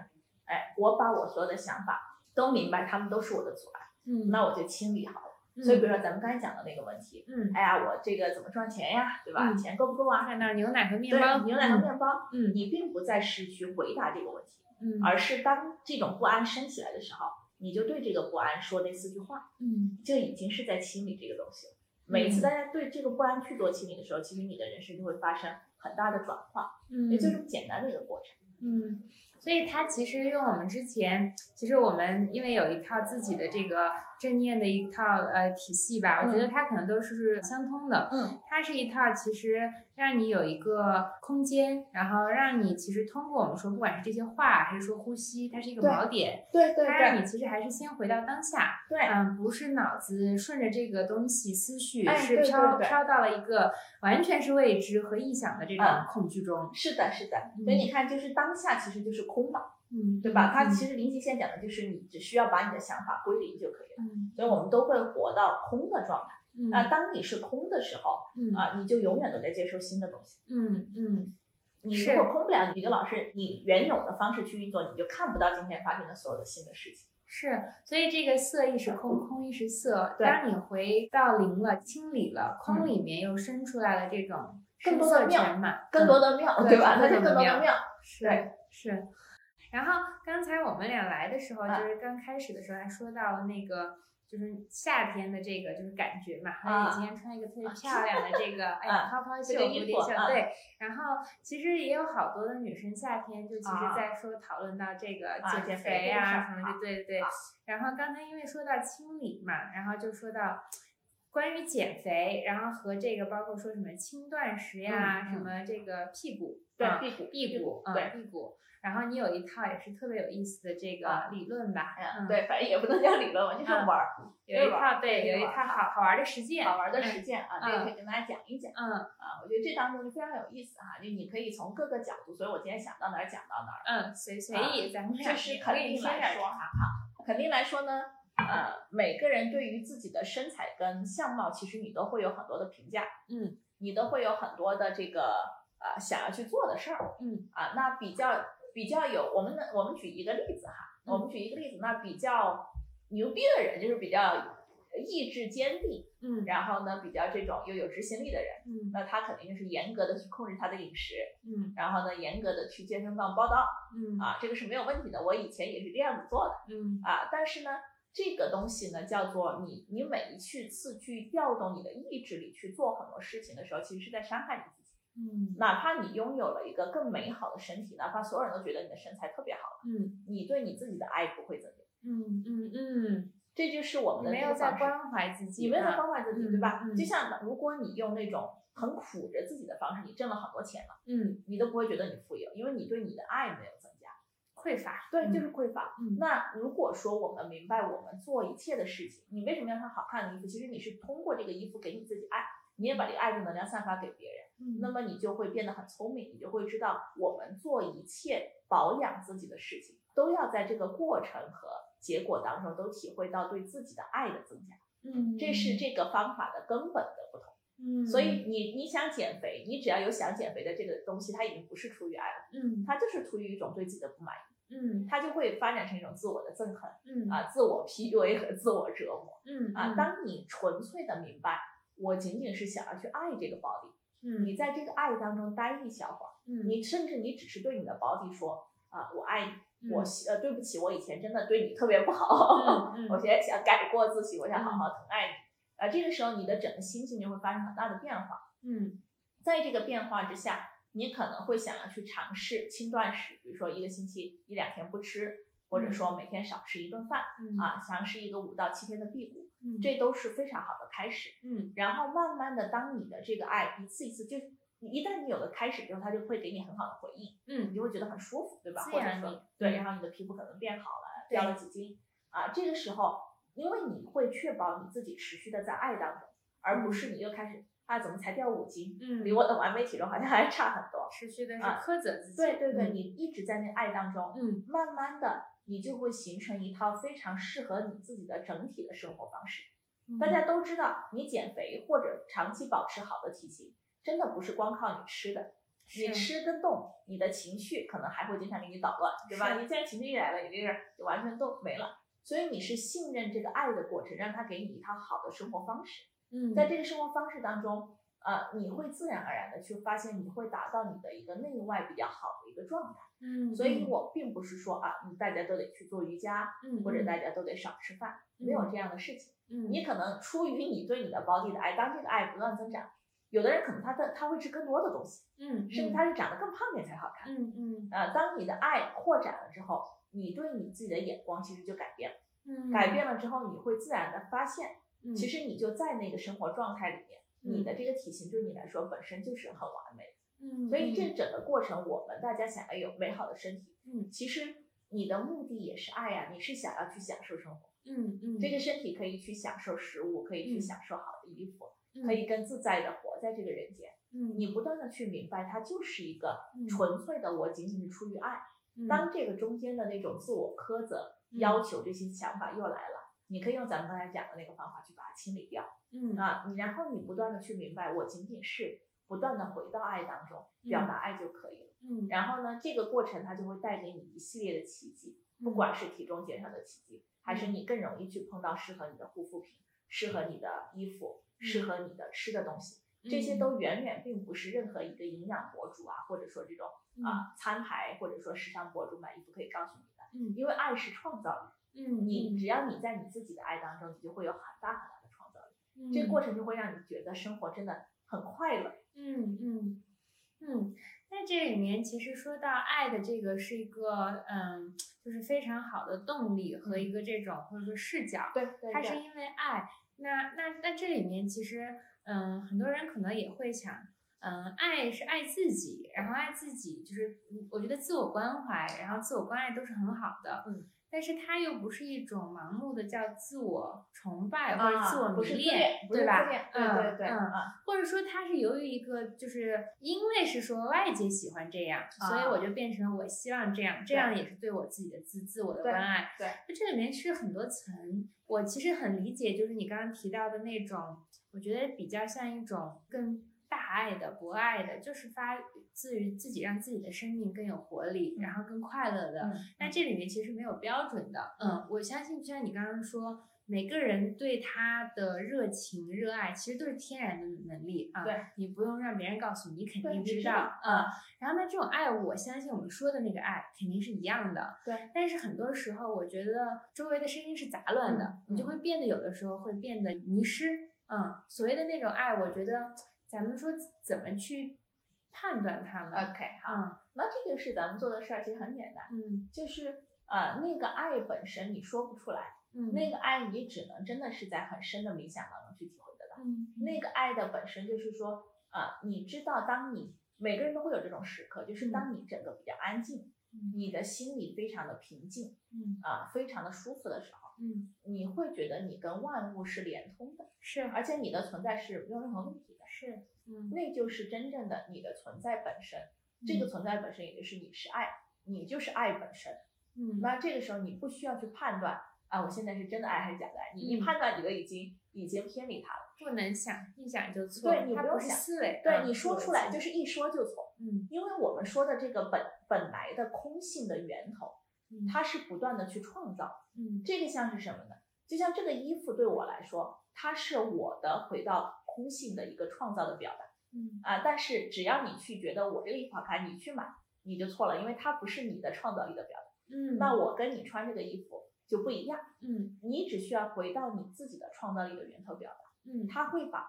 哎，我把我所有的想法都明白，他们都是我的阻碍。嗯，那我就清理好了。所以，比如说咱们刚才讲的那个问题，嗯，哎呀，我这个怎么赚钱呀，对吧？钱够不够啊？牛奶和面包，牛奶和面包，嗯，你并不再是去回答这个问题，嗯，而是当这种不安升起来的时候，你就对这个不安说那四句话，嗯，这已经是在清理这个东西了。每一次大家对这个不安去做清理的时候，其实你的人生就会发生很大的转化，嗯，也就这么简单的一个过程，嗯。所以它其实用我们之前，其实我们因为有一套自己的这个正念的一套呃体系吧，我觉得它可能都是相通的。嗯，它是一套其实让你有一个空间，然后让你其实通过我们说，不管是这些话还是说呼吸，它是一个锚点。对对对。它让你其实还是先回到当下。对。嗯，不是脑子顺着这个东西思绪，是飘飘到了一个完全是未知和臆想的这种恐惧中。是的，是的。所以你看，就是当下其实就是空的。嗯，对吧？它其实零极限讲的就是你只需要把你的想法归零就可以了。嗯，所以我们都会活到空的状态。嗯，那当你是空的时候，嗯啊，你就永远都在接受新的东西。嗯嗯，你如果空不了，你就老是以原有的方式去运作，你就看不到今天发生的所有的新的事情。是，所以这个色亦是空，空亦是色。对，当你回到零了，清理了，空里面又生出来了这种更多的妙嘛，更多的妙，对吧？它就更多的妙。对，是。然后刚才我们俩来的时候，就是刚开始的时候还说到了那个，就是夏天的这个就是感觉嘛。还有你今天穿一个特别漂亮的这个，哎，泡泡袖、蝴蝶袖，对。然后其实也有好多的女生夏天就其实在说讨论到这个减肥啊什么的，对对对。然后刚才因为说到清理嘛，然后就说到关于减肥，然后和这个包括说什么轻断食呀，什么这个屁股，对屁股屁股，对屁股。然后你有一套也是特别有意思的这个理论吧？嗯，对，反正也不能叫理论吧，就是玩儿。有一套对，有一套好好玩的实践，好玩的实践啊，这个可以跟大家讲一讲。嗯啊，我觉得这当中就非常有意思哈，就你可以从各个角度，所以我今天想到哪儿讲到哪儿。嗯，随随意，咱们就是肯定来说哈，好，肯定来说呢，呃，每个人对于自己的身材跟相貌，其实你都会有很多的评价，嗯，你都会有很多的这个呃想要去做的事儿，嗯。啊，那比较。比较有我们呢，我们举一个例子哈，我们举一个例子，那比较牛逼的人就是比较意志坚定，嗯，然后呢比较这种又有执行力的人，嗯，那他肯定就是严格的去控制他的饮食，嗯，然后呢严格的去健身房报道，嗯，啊，这个是没有问题的，我以前也是这样子做的，嗯，啊，但是呢这个东西呢叫做你你每一去次去调动你的意志力去做很多事情的时候，其实是在伤害你自己。嗯，哪怕你拥有了一个更美好的身体，哪怕所有人都觉得你的身材特别好，嗯，你对你自己的爱不会增加，嗯嗯嗯，这就是我们的没有在关怀自己，你没有在关怀自己，对吧？嗯就像如果你用那种很苦着自己的方式，你挣了很多钱了，嗯，你都不会觉得你富有，因为你对你的爱没有匮乏，对，就是匮乏。嗯，那如果说我们明白我们做一切的事情，你为什么要穿好看的衣服？其实你是通过这个衣服给你自己爱，你也把这个爱的能量散发给别人。那么你就会变得很聪明，你就会知道，我们做一切保养自己的事情，都要在这个过程和结果当中都体会到对自己的爱的增加。嗯，这是这个方法的根本的不同。嗯，所以你你想减肥，你只要有想减肥的这个东西，它已经不是出于爱了，嗯，它就是出于一种对自己的不满意，嗯，它就会发展成一种自我的憎恨，嗯。啊，自我 PUA 和自我折磨，嗯啊，当你纯粹的明白，我仅仅是想要去爱这个 body。嗯，你在这个爱当中待一小会儿，嗯，你甚至你只是对你的 body 说啊，我爱你，我呃对不起，我以前真的对你特别不好，嗯我现在想改过自新，我想好好疼爱你。啊，这个时候你的整个心情就会发生很大的变化。嗯。在这个变化之下，你可能会想要去尝试轻断食，比如说一个星期一两天不吃，或者说每天少吃一顿饭嗯。啊，尝试一个五到七天的辟谷，嗯。这都是非常好的开始。嗯。然后慢慢的，当你的这个爱一次一次，就一旦你有了开始之后，它就会给你很好的回应，嗯。你就会觉得很舒服，对吧？或者说对，嗯。然后你的皮肤可能变好了，掉了几斤。啊，这个时候，因为你会确保你自己持续的在爱当中，而不是你又开始啊怎么才掉五斤，嗯，离我的完美体重好像还差很多。持续的是啊苛责自己。对对对，嗯你一直在那爱当中，嗯慢慢的你就会形成一套非常适合你自己的整体的生活方式。嗯大家都知道，你减肥或者长期保持好的体型，真的不是光靠你吃的，你吃跟动，你的情绪可能还会经常给你捣乱，对吧？你既然情绪一来了，你这个就完全都没了。所以你是信任这个爱的过程，让他给你一套好的生活方式。嗯在这个生活方式当中，呃，你会自然而然的去发现，你会达到你的一个内外比较好的一个状态。嗯，所以我并不是说啊，你大家都得去做瑜伽，嗯或者大家都得少吃饭，没有这样的事情。嗯你可能出于你对你的 body 的爱，当这个爱不断增长，有的人可能他的他会吃更多的东西，嗯甚至他是长得更胖点才好看。嗯嗯呃，当你的爱扩展了之后，你对你自己的眼光其实就改变了。嗯改变了之后，你会自然的发现，嗯其实你就在那个生活状态里面，嗯你的这个体型对你来说本身就是很完美的。嗯所以这整个过程，我们大家想要有美好的身体，嗯其实你的目的也是爱呀、你是想要去享受生活。嗯嗯这个身体可以去享受食物，可以去嗯享受好的衣服，嗯可以更自在的活在这个人间。嗯你不断的去明白，它就是一个嗯纯粹的，我仅仅是出于爱。嗯当这个中间的那种自我苛责、嗯要求这些想法又来了，你可以用咱们刚才讲的那个方法去把它清理掉嗯。啊。你然后你不断的去明白，我仅仅是不断的回到爱当中，表达爱就可以了。嗯。然后呢，这个过程它就会带给你一系列的奇迹，不管是体重减少的奇迹，还是你更容易去碰到适合你的护肤品、适合你的衣服、适合你的吃的东西，这些都远远并不是任何一个营养博主啊，或者说这种啊餐牌或者说时尚博主买衣服可以告诉你的，嗯。因为爱是创造力，嗯你只要你在你自己的爱当中，你就会有很大很大的创造力，嗯这个过程就会让你觉得生活真的很快乐。嗯嗯嗯，那这里面其实说到爱的这个是一个嗯，就是非常好的动力和一个这种或者说视角，对对它是因为爱。那那那这里面其实嗯，很多人可能也会想。嗯，爱是爱自己，然后爱自己就是，嗯我觉得自我关怀，然后自我关爱都是很好的。嗯，但是它又不是一种盲目的叫自我崇拜或者自我迷恋，对吧？对嗯对对或者说它是由于一个，就是因为是说外界喜欢这样，所以我就变成了我希望这样，这样也是对我自己的自自我的关爱。对，就这里面是很多层，我其实很理解，就是你刚刚提到的那种，我觉得比较像一种更大爱的、博爱的，就是发自于自己让自己的生命更有活力，然后更快乐的。嗯那这里面其实没有标准的，嗯，我相信就像你刚刚说，每个人对他的热情、热爱，其实都是天然的能力啊。对，你不用让别人告诉你，你肯定知道你知道啊。然后呢，这种爱，我相信我们说的那个爱肯定是一样的。对。但是很多时候，我觉得周围的声音是杂乱的，嗯你就会变得有的时候会变得迷失。嗯，所谓的那种爱，我觉得咱们说怎么去判断它们？OK 好，嗯。那这个是咱们做的事儿，其实很简单，嗯。就是呃那个爱本身你说不出来，嗯，那个爱你只能真的是在很深的冥想当中去体会得到。嗯。那个爱的本身就是说，啊，你知道，当你每个人都会有这种时刻，就是当你整个比较安静，嗯。你的心里非常的平静嗯。啊，非常的舒服的时候，嗯。你会觉得你跟万物是连通的，是。而且你的存在是没有任何问题的，是嗯那就是真正的你的存在本身。这个存在本身也就是你是爱，你就是爱本身。嗯那这个时候你不需要去判断啊，我现在是真的爱还是假的爱，你一嗯判断你的已经已经偏离它了。不能想，一想就错，对你它不用想思维，对嗯你说出来就是是一说就错，嗯因为我们说的这个本本来的空性的源头，嗯它是不断的去创造。嗯这个像是什么呢？就像这个衣服对我来说，它是我的回到空性的一个创造的表达嗯啊。但是只要你去觉得我这个衣服好看，你去买，你就错了，因为它不是你的创造力的表达，嗯，那我跟你穿这个衣服就不一样。嗯你只需要回到你自己的创造力的源头表达，嗯他会把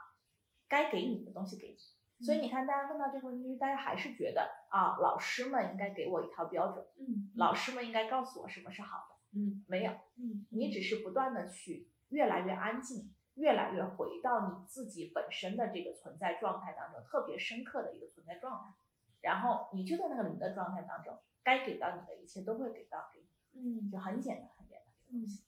该给你的东西给你。所以你看，大家问到这个问题，大家还是觉得啊，老师们应该给我一套标准，嗯老师们应该告诉我什么是好的。嗯没有，嗯你只是不断的去越来越安静，越来越回到你自己本身的这个存在状态当中，特别深刻的一个存在状态。然后你就在那个零的状态当中，该给到你的一切都会给到给你，嗯就很简单，很简单这个东西。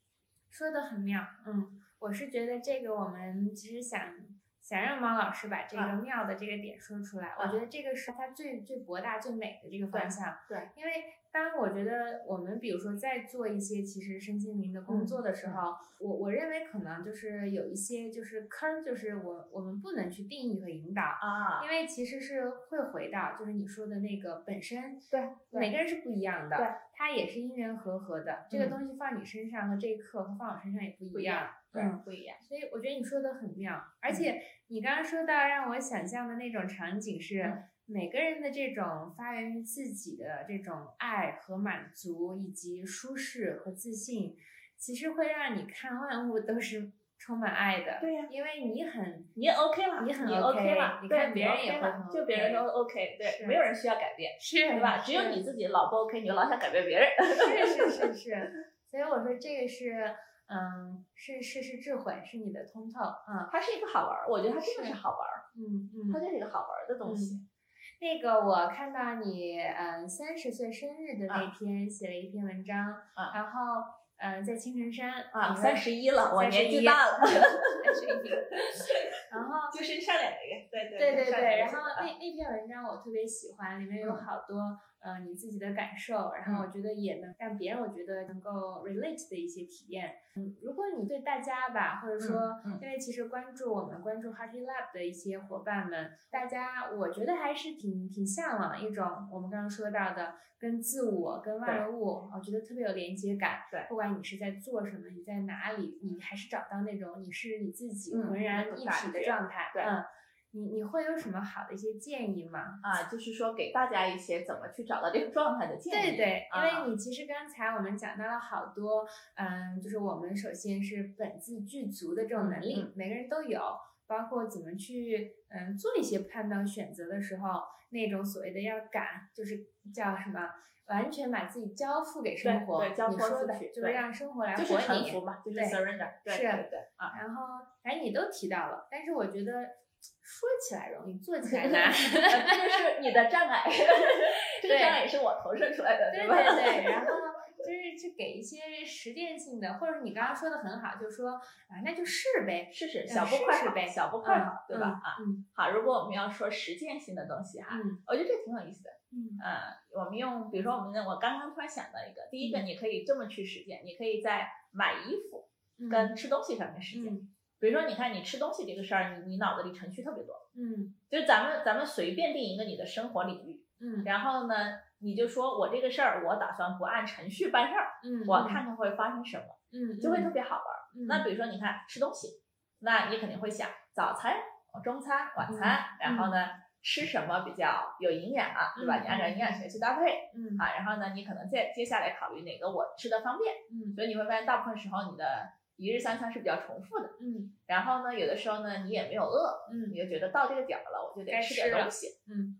说的很妙，嗯，我是觉得这个我们其实想想让猫老师把这个啊妙的这个点说出来，啊我觉得这个是它最最博大最美的这个方向。对，因为当然我觉得我们比如说在做一些其实身心灵的工作的时候，我我认为可能就是有一些就是坑儿，就是我我们不能去定义和引导。啊因，为其实是会回到，就是你说的那个本身，对对每个人是不一样的，对，它也是因缘和合的。这个嗯东西放你身上和这一刻和放我身上也不一样，对嗯，，不一样。所以我觉得你说的很妙，而且你刚刚说到让我想象的那种场景是。嗯每个人的这种发源于自己的这种爱和满足，以及舒适和自信，其实会让你看万物都是充满爱的。对呀因为你很你也 OK 了，你很你 OK，了，你看别人也 OK 会就别人都 OK，对，没有人需要改变，是对吧？只有你自己老不 OK，你就老想改变别人。是是是是，所以我说这个是，嗯，是是是智慧，是你的通透，嗯它是一个好玩儿，我觉得它真的是是好玩儿，嗯嗯。它就是一个好玩儿的东西。那个我看到你，嗯，三十岁生日的那天写了一篇文章，啊。然后，嗯，在青城山啊，三十一了，我年纪大了，三十一，然后就是上两个月，对对对对，对然后那那篇文章我特别喜欢，里面有好多呃你自己的感受，然后我觉得也能让别人我觉得能够 relate 的一些体验。嗯，如果你对大家吧，或者说因为其实关注我们关注 Hearty Lab 的一些伙伴们，大家我觉得还是挺挺向往一种我们刚刚说到的跟自我跟万物，我觉得特别有连接感。对不管你是在做什么，你在哪里，你还是找到那种你是你自己嗯浑然一体的状态。对嗯。你你会有什么好的一些建议吗？啊，就是说给大家一些怎么去找到这个状态的建议。对对，因啊为你其实刚才我们讲到了好多，嗯，就是我们首先是本自具足的这种能力，每个人都有，包括怎么去嗯做一些判断选择的时候，那种所谓的要敢，就是叫什么，完全把自己交付给生活，对对交你说的托出去就是让生活来就是活你，臣服嘛，就是对 surrender，对对对啊。然后反正你都提到了，但是我觉得说起来容易，做起来 难。这就是你的障碍，这个对障碍也是我投射出来的，对吧？对对，然后就是去给一些实践性的，或者你刚刚说的很好，就是说啊，那就试呗，试试嗯小步快跑，呗小步快跑，对吧？嗯啊，嗯好，如果我们要说实践性的东西哈，嗯我觉得这挺有意思的。嗯呃，我们用，比如说我们的，我刚刚突然想到一个，第一个嗯你可以这么去实践，你可以在买衣服嗯跟吃东西上面实践。嗯比如说，你看你吃东西这个事儿，你你脑子里程序特别多，嗯。就是咱们咱们随便定一个你的生活领域，嗯。然后呢，你就说我这个事儿我打算不按程序办事儿，嗯，我看看会发生什么，嗯就会特别好玩儿。嗯。那比如说，你看吃东西，那你肯定会想早餐、中餐、晚餐，嗯然后呢吃什么比较有营养啊，对吧？嗯你按照营养学去搭配嗯。啊，然后呢，你可能再接下来考虑哪个我吃的方便，嗯。所以你会发现大部分时候你的一日三餐是比较重复的。嗯然后呢，有的时候呢你也没有饿，嗯你就觉得到这个点儿了，我就得吃点东西。嗯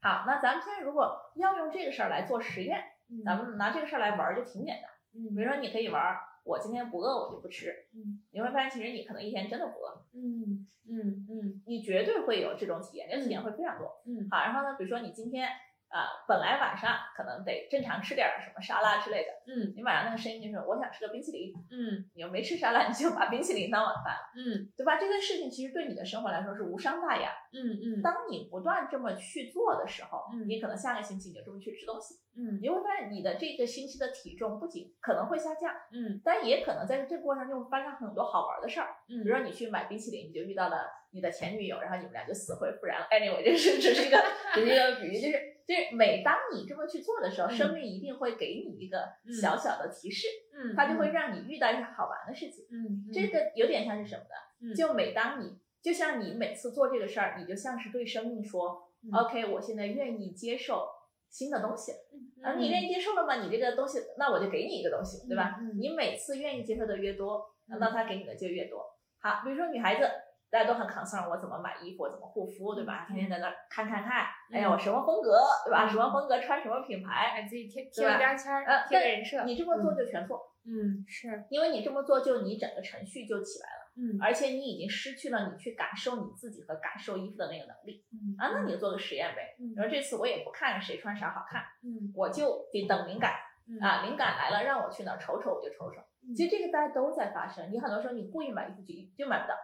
好，那咱们现在如果要用这个事儿来做实验，嗯，咱们拿这个事儿来玩儿就挺简单。嗯比如说，你可以玩儿，我今天不饿，我就不吃。嗯你会发现，其实你可能一天真的不饿，嗯嗯嗯你绝对会有这种体验，这个体验会非常多。嗯好，然后呢，比如说你今天啊、本来晚上可能得正常吃点儿什么沙拉之类的，嗯你晚上那个声音就是我想吃个冰淇淋，嗯你又没吃沙拉，你就把冰淇淋当晚饭了，嗯对吧？这件事情其实对你的生活来说是无伤大雅。嗯嗯当你不断这么去做的时候，嗯你可能下个星期你就这么去吃东西，嗯你会发现你的这个星期的体重不仅可能会下降，嗯但也可能在这个过程中发生很多好玩的事儿。嗯，比如说你去买冰淇淋，你就遇到了你的前女友，然后你们俩就死灰复燃了。Anyway，这是只是一个只是一个比喻，就是就是每当你这么去做的时候，嗯生命一定会给你一个小小的提示，嗯它就会让你遇到一些好玩的事情。嗯这个有点像是什么嗯呢？就每当你就像你每次做这个事儿，你就像是对生命说、嗯 o k 我现在愿意接受新的东西。嗯啊，你愿意接受了吗？你这个东西，那我就给你一个东西，对吧？嗯嗯你每次愿意接受的越多，嗯那他给你的就越多。好，比如说女孩子，大家都很 concern 我怎么买衣服，怎么护肤，对吧？天天在那儿看看看，哎呀，我什么风格，对吧？嗯什么风格穿什么品牌，给自己贴贴个标签呃儿，贴个人设。你这么做就全错，嗯，是，因为你这么做就你整个程序就起来了，嗯而且你已经失去了你去感受你自己和感受衣服的那个能力嗯啊。那你就做个实验呗。嗯然后这次我也不看谁穿啥好看，嗯我就得等灵感。嗯啊，灵感来了，让我去哪儿瞅瞅，我就瞅瞅。嗯其实这个大家都在发生。你很多时候你故意买衣服就就买不到，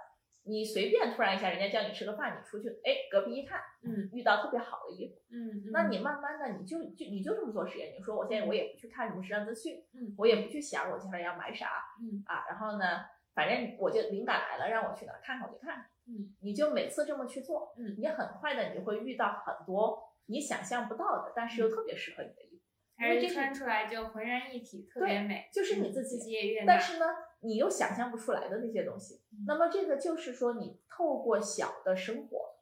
你随便突然一下，人家叫你吃个饭，你出去，哎，隔壁一看，嗯遇到特别好的衣服，嗯，那你慢慢的你就就你就这么做实验。你说我现在我也不去看什么时尚资讯，嗯我也不去想我接下来要买啥，嗯啊，然后呢，反正我就灵感来了，让我去哪儿看看我就看看。嗯，你就每次这么去做，嗯你很快的你就会遇到很多你想象不到的，但是又特别适合你的衣服。因还是为这穿出来就浑然一体，特别美，就是你嗯自己。但是呢，你又想象不出来的那些东西嗯。那么这个就是说，你透过小的生活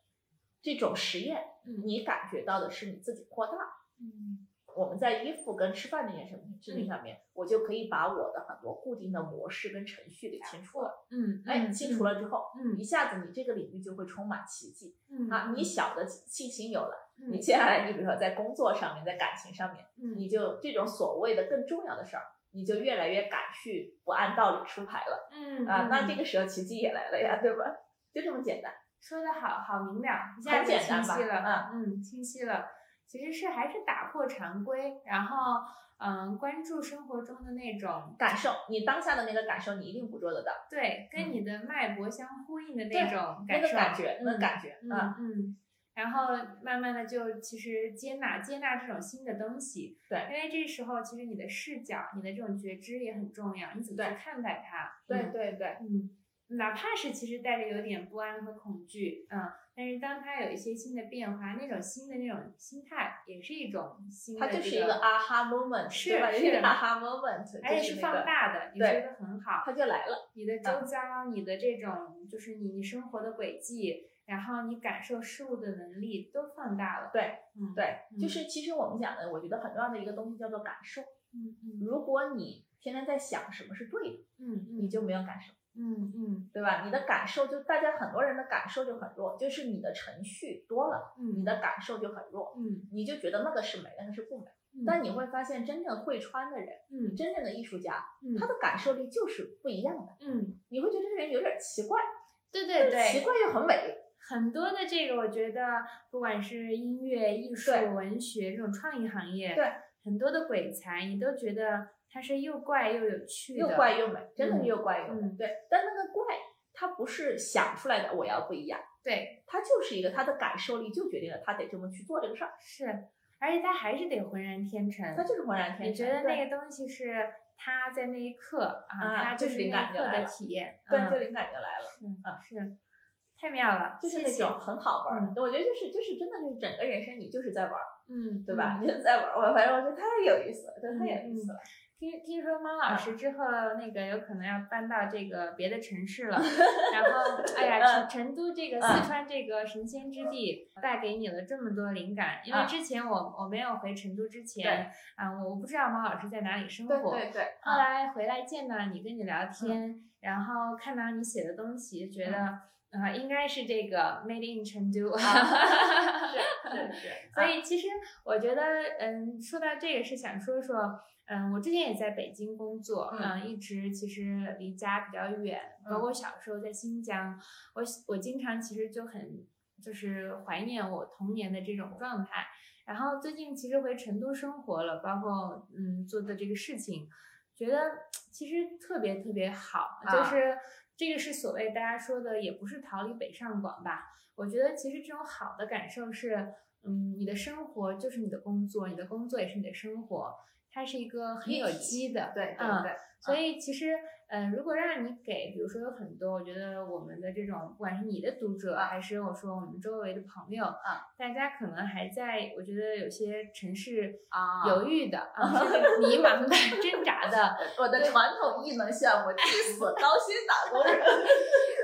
这种实验，嗯你感觉到的是你自己扩大。嗯我们在衣服跟吃饭这件事事情上面，我就可以把我的很多固定的模式跟程序给清除了。嗯，哎，清除了之后，嗯一下子你这个领域就会充满奇迹嗯啊！你小的信心有了，嗯你接下来你比如说在工作上面，在感情上面，嗯你就这种所谓的更重要的事儿，你就越来越敢去不按道理出牌了。嗯啊，那嗯这个时候奇迹也来了呀，对吧？就这么简单。说的好好明了，一下很子简单吧清晰了，嗯，清晰了。其实是还是打破常规，然后嗯，关注生活中的那种感受你当下的那个感受，你一定捕捉得到，对，跟嗯你的脉搏相呼应的那种那个，感觉，那嗯感觉嗯啊，嗯，然后慢慢的就其实接纳接纳这种新的东西，对因为这时候其实你的视角、你的这种觉知也很重要，你怎么去看待它？对嗯对对，嗯，哪怕是其实带着有点不安和恐惧，嗯，但是当它有一些新的变化，那种新的那种心态，也是一种新的、这它就是一个 aha moment，是对吧？是 aha moment，而且是放，大的，你觉得很好。它就来了。你的周遭，你的这种就是你你生活的轨迹，然后你感受事物的能力都放大了。对嗯，对，嗯就是其实我们讲的，我觉得很重要的一个东西叫做感受。嗯嗯如果你天天在想什么是对的，嗯嗯，你就没有感受。嗯嗯对吧？你的感受就大家很多人的感受就很弱，就是你的程序多了，嗯，你的感受就很弱，嗯你就觉得那个是美，那个是不美。嗯，但你会发现，真正会穿的人，嗯真正的艺术家，嗯他的感受力就是不一样的。嗯，你会觉得这个人有点奇怪，对对对奇，怪又很美。很多的这个我觉得，不管是音乐、艺术、文学这种创意行业，对，很多的鬼才，你都觉得它是又怪又有趣的，又怪又美，真的又怪又美。嗯对，但那个怪，它不是想出来的，我要不一样，对，它就是一个他的感受力就决定了他得这么去做这个事儿，是，而且他还是得浑然天成。他就是浑然天成。你觉得那个东西是他在那一刻啊，啊他就是灵感就来了体验，对，嗯就灵感就来了。啊是是，太妙了，就是那种很好玩儿我觉得就是就是真的就是整个人生你就是在玩儿，嗯，对吧？就是在玩儿，我反正我觉得太有意思了，真的太有意思了。听听说猫老嗯师之后那个有可能要搬到这个别的城市了，然后哎呀，嗯成成都这个嗯四川这个神仙之地带给你了这么多灵感，因为嗯之前我我没有回成都之前啊，我我不知道猫老师在哪里生活，对对对，后来回来见到你，跟你聊天，然后看到你写的东西，觉得啊、呃应该是这个 Made in 成都。是是是，所以其实我觉得，嗯，说到这个是想说说，嗯，我之前也在北京工作，嗯嗯，一直其实离家比较远，嗯包括小时候在新疆，我我经常其实就很就是怀念我童年的这种状态。然后最近其实回成都生活了，包括嗯做的这个事情，觉得其实特别特别好，啊就是这个是所谓大家说的，也不是逃离北上广吧。我觉得其实这种好的感受是，嗯，你的生活就是你的工作，你的工作也是你的生活，它是一个很有机的，对对嗯对，所以其实，嗯、如果让你给，比如说有很多，我觉得我们的这种，不管是你的读者，啊还是我说我们周围的朋友，啊，大家可能还在，我觉得有些城市啊犹豫的啊，迷茫的、挣扎的，我的传统艺能项目，气死高薪打工人。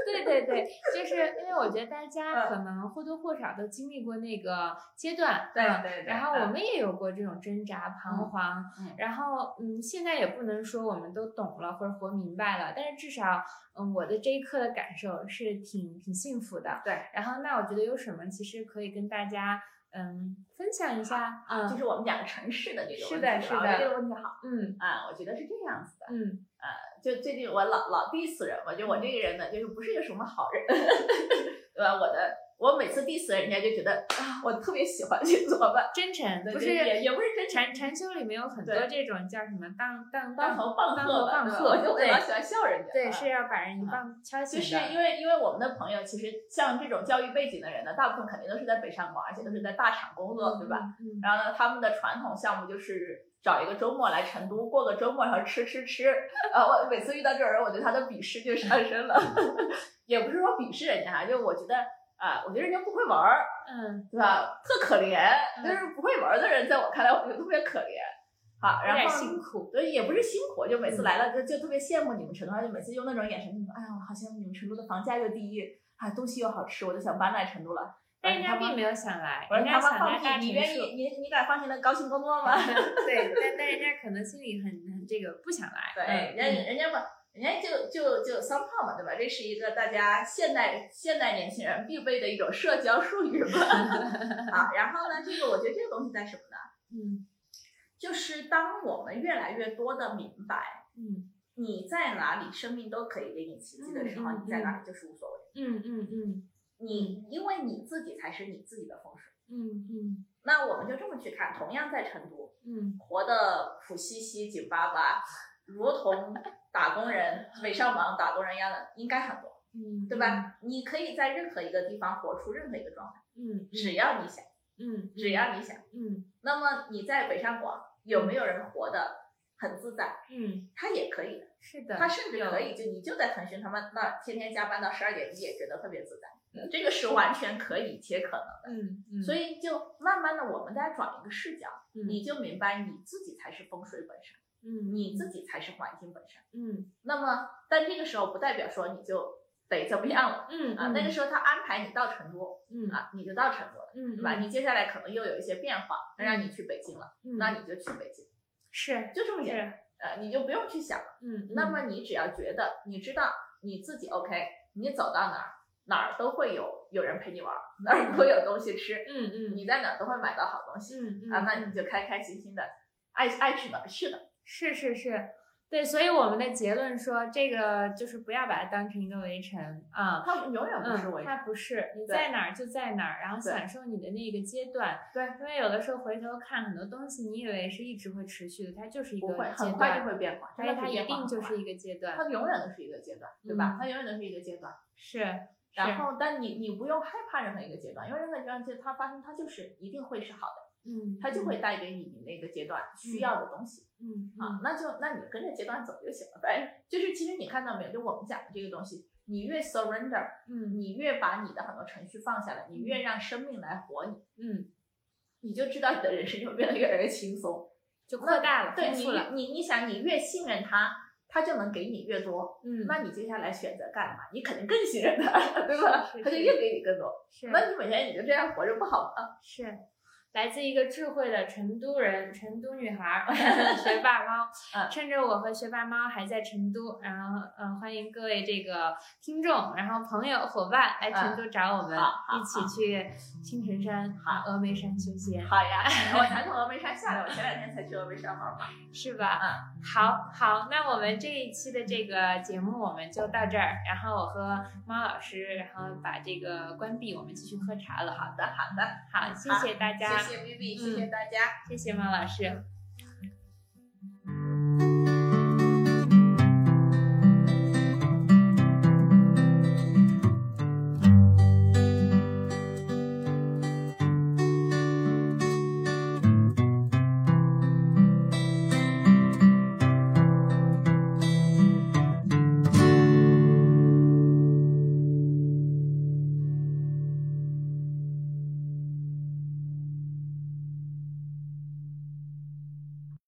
对对对，就是因为我觉得大家可能或多或少都经历过那个阶段，对对对。然后我们也有过这种挣扎、彷徨，然后嗯，现在也不能说我们都懂了或者活明白了，但是至少嗯，我的这一刻的感受是挺挺幸福的。对。然后那我觉得有什么其实可以跟大家。嗯，分享一下啊，就是我们讲城市的这个问题，是的，是的，这个问题好，嗯啊，我觉得是这样子的，嗯呃，就最近我老老 diss 人嘛，就我这个人呢，就是不是一个什么好人，对吧？我的。我每次 diss 人家就觉得啊，我特别喜欢去怎么办？真诚，不是也也不是真禅禅修里面有很多这种叫什么当当当头棒喝棒喝，我就老喜欢笑人家。对，是要把人一棒敲醒就是因为因为我们的朋友其实像这种教育背景的人呢，大部分肯定都是在北上广，而且都是在大厂工作，对吧？然后呢，他们的传统项目就是找一个周末来成都过个周末，然后吃吃吃。呃，我每次遇到这种人，我对他的鄙视就上升了。也不是说鄙视人家，就我觉得。啊，我觉得人家不会玩儿，嗯，对吧？特可怜，就是不会玩的人，在我看来，我觉得特别可怜。好，然后辛苦，对，也不是辛苦，就每次来了就就特别羡慕你们成都，而且每次用那种眼神，就说：“哎呀，我好羡慕你们成都的房价又低，啊，东西又好吃，我就想搬来成都了。”但人家并没有想来，人家想来大你愿意，你你敢放心的高薪工作吗？对，但但人家可能心里很很这个不想来。对，人家人家不。人家就就就骚炮嘛，对吧？这是一个大家现代现代年轻人必备的一种社交术语嘛。啊，然后呢，这个我觉得这个东西在什么呢？嗯，就是当我们越来越多的明白，嗯，你在哪里，生命都可以给你奇迹的时候，你在哪里就是无所谓。嗯嗯嗯，你因为你自己才是你自己的风水。嗯嗯，那我们就这么去看，同样在成都，嗯，活得苦兮兮、紧巴巴。如同打工人、北上广打工人一样的，应该很多，嗯，对吧？你可以在任何一个地方活出任何一个状态，嗯，只要你想，嗯，只要你想，嗯。那么你在北上广有没有人活的很自在？嗯，他也可以的，是的，他甚至可以就你就在腾讯他们那天天加班到十二点你也觉得特别自在，这个是完全可以且可能的，嗯嗯。所以就慢慢的我们再转一个视角，你就明白你自己才是风水本身。嗯，你自己才是环境本身。嗯，那么，但这个时候不代表说你就得怎么样了。嗯啊，那个时候他安排你到成都，嗯啊，你就到成都了，嗯，对吧？你接下来可能又有一些变化，让你去北京了，那你就去北京，是，就这么简单。呃，你就不用去想了。嗯，那么你只要觉得你知道你自己 OK，你走到哪儿哪儿都会有有人陪你玩，哪儿都有东西吃。嗯嗯，你在哪儿都会买到好东西。嗯啊，那你就开开心心的，爱爱去哪儿去哪儿。是是是，对，所以我们的结论说，这个就是不要把它当成一个围城啊，它永远不是围城，它不是，你在哪儿就在哪儿，然后享受你的那个阶段。对，因为有的时候回头看很多东西，你以为是一直会持续的，它就是一个阶段，很快就会变化，但是它一定就是一个阶段，它永远都是一个阶段，对吧？它永远都是一个阶段。是，然后但你你不用害怕任何一个阶段，因为任何阶段就它发生，它就是一定会是好的。嗯，它就会带给你你那个阶段需要的东西，嗯啊，那就那你跟着阶段走就行了。呗就是其实你看到没有，就我们讲的这个东西，你越 surrender，嗯，你越把你的很多程序放下来，你越让生命来活你，嗯，你就知道你的人生就会变得越来越轻松，就扩大了，对你你你想你越信任他，他就能给你越多，嗯，那你接下来选择干嘛？你肯定更信任他，对吧？他就越给你更多，是，那你每天你就这样活着不好吗？是。来自一个智慧的成都人，成都女孩，学霸猫。趁着我和学霸猫还在成都，然后嗯，欢迎各位这个听众，然后朋友伙伴来成都找我们，一起去青城山、峨眉山修仙。好呀，我才从峨眉山下来，我前两天才去峨眉山玩嘛，是吧？嗯，好，好，那我们这一期的这个节目我们就到这儿，然后我和猫老师，然后把这个关闭，我们继续喝茶了。好的，好的，好，谢谢大家。谢谢微微谢谢大家，谢谢马老师。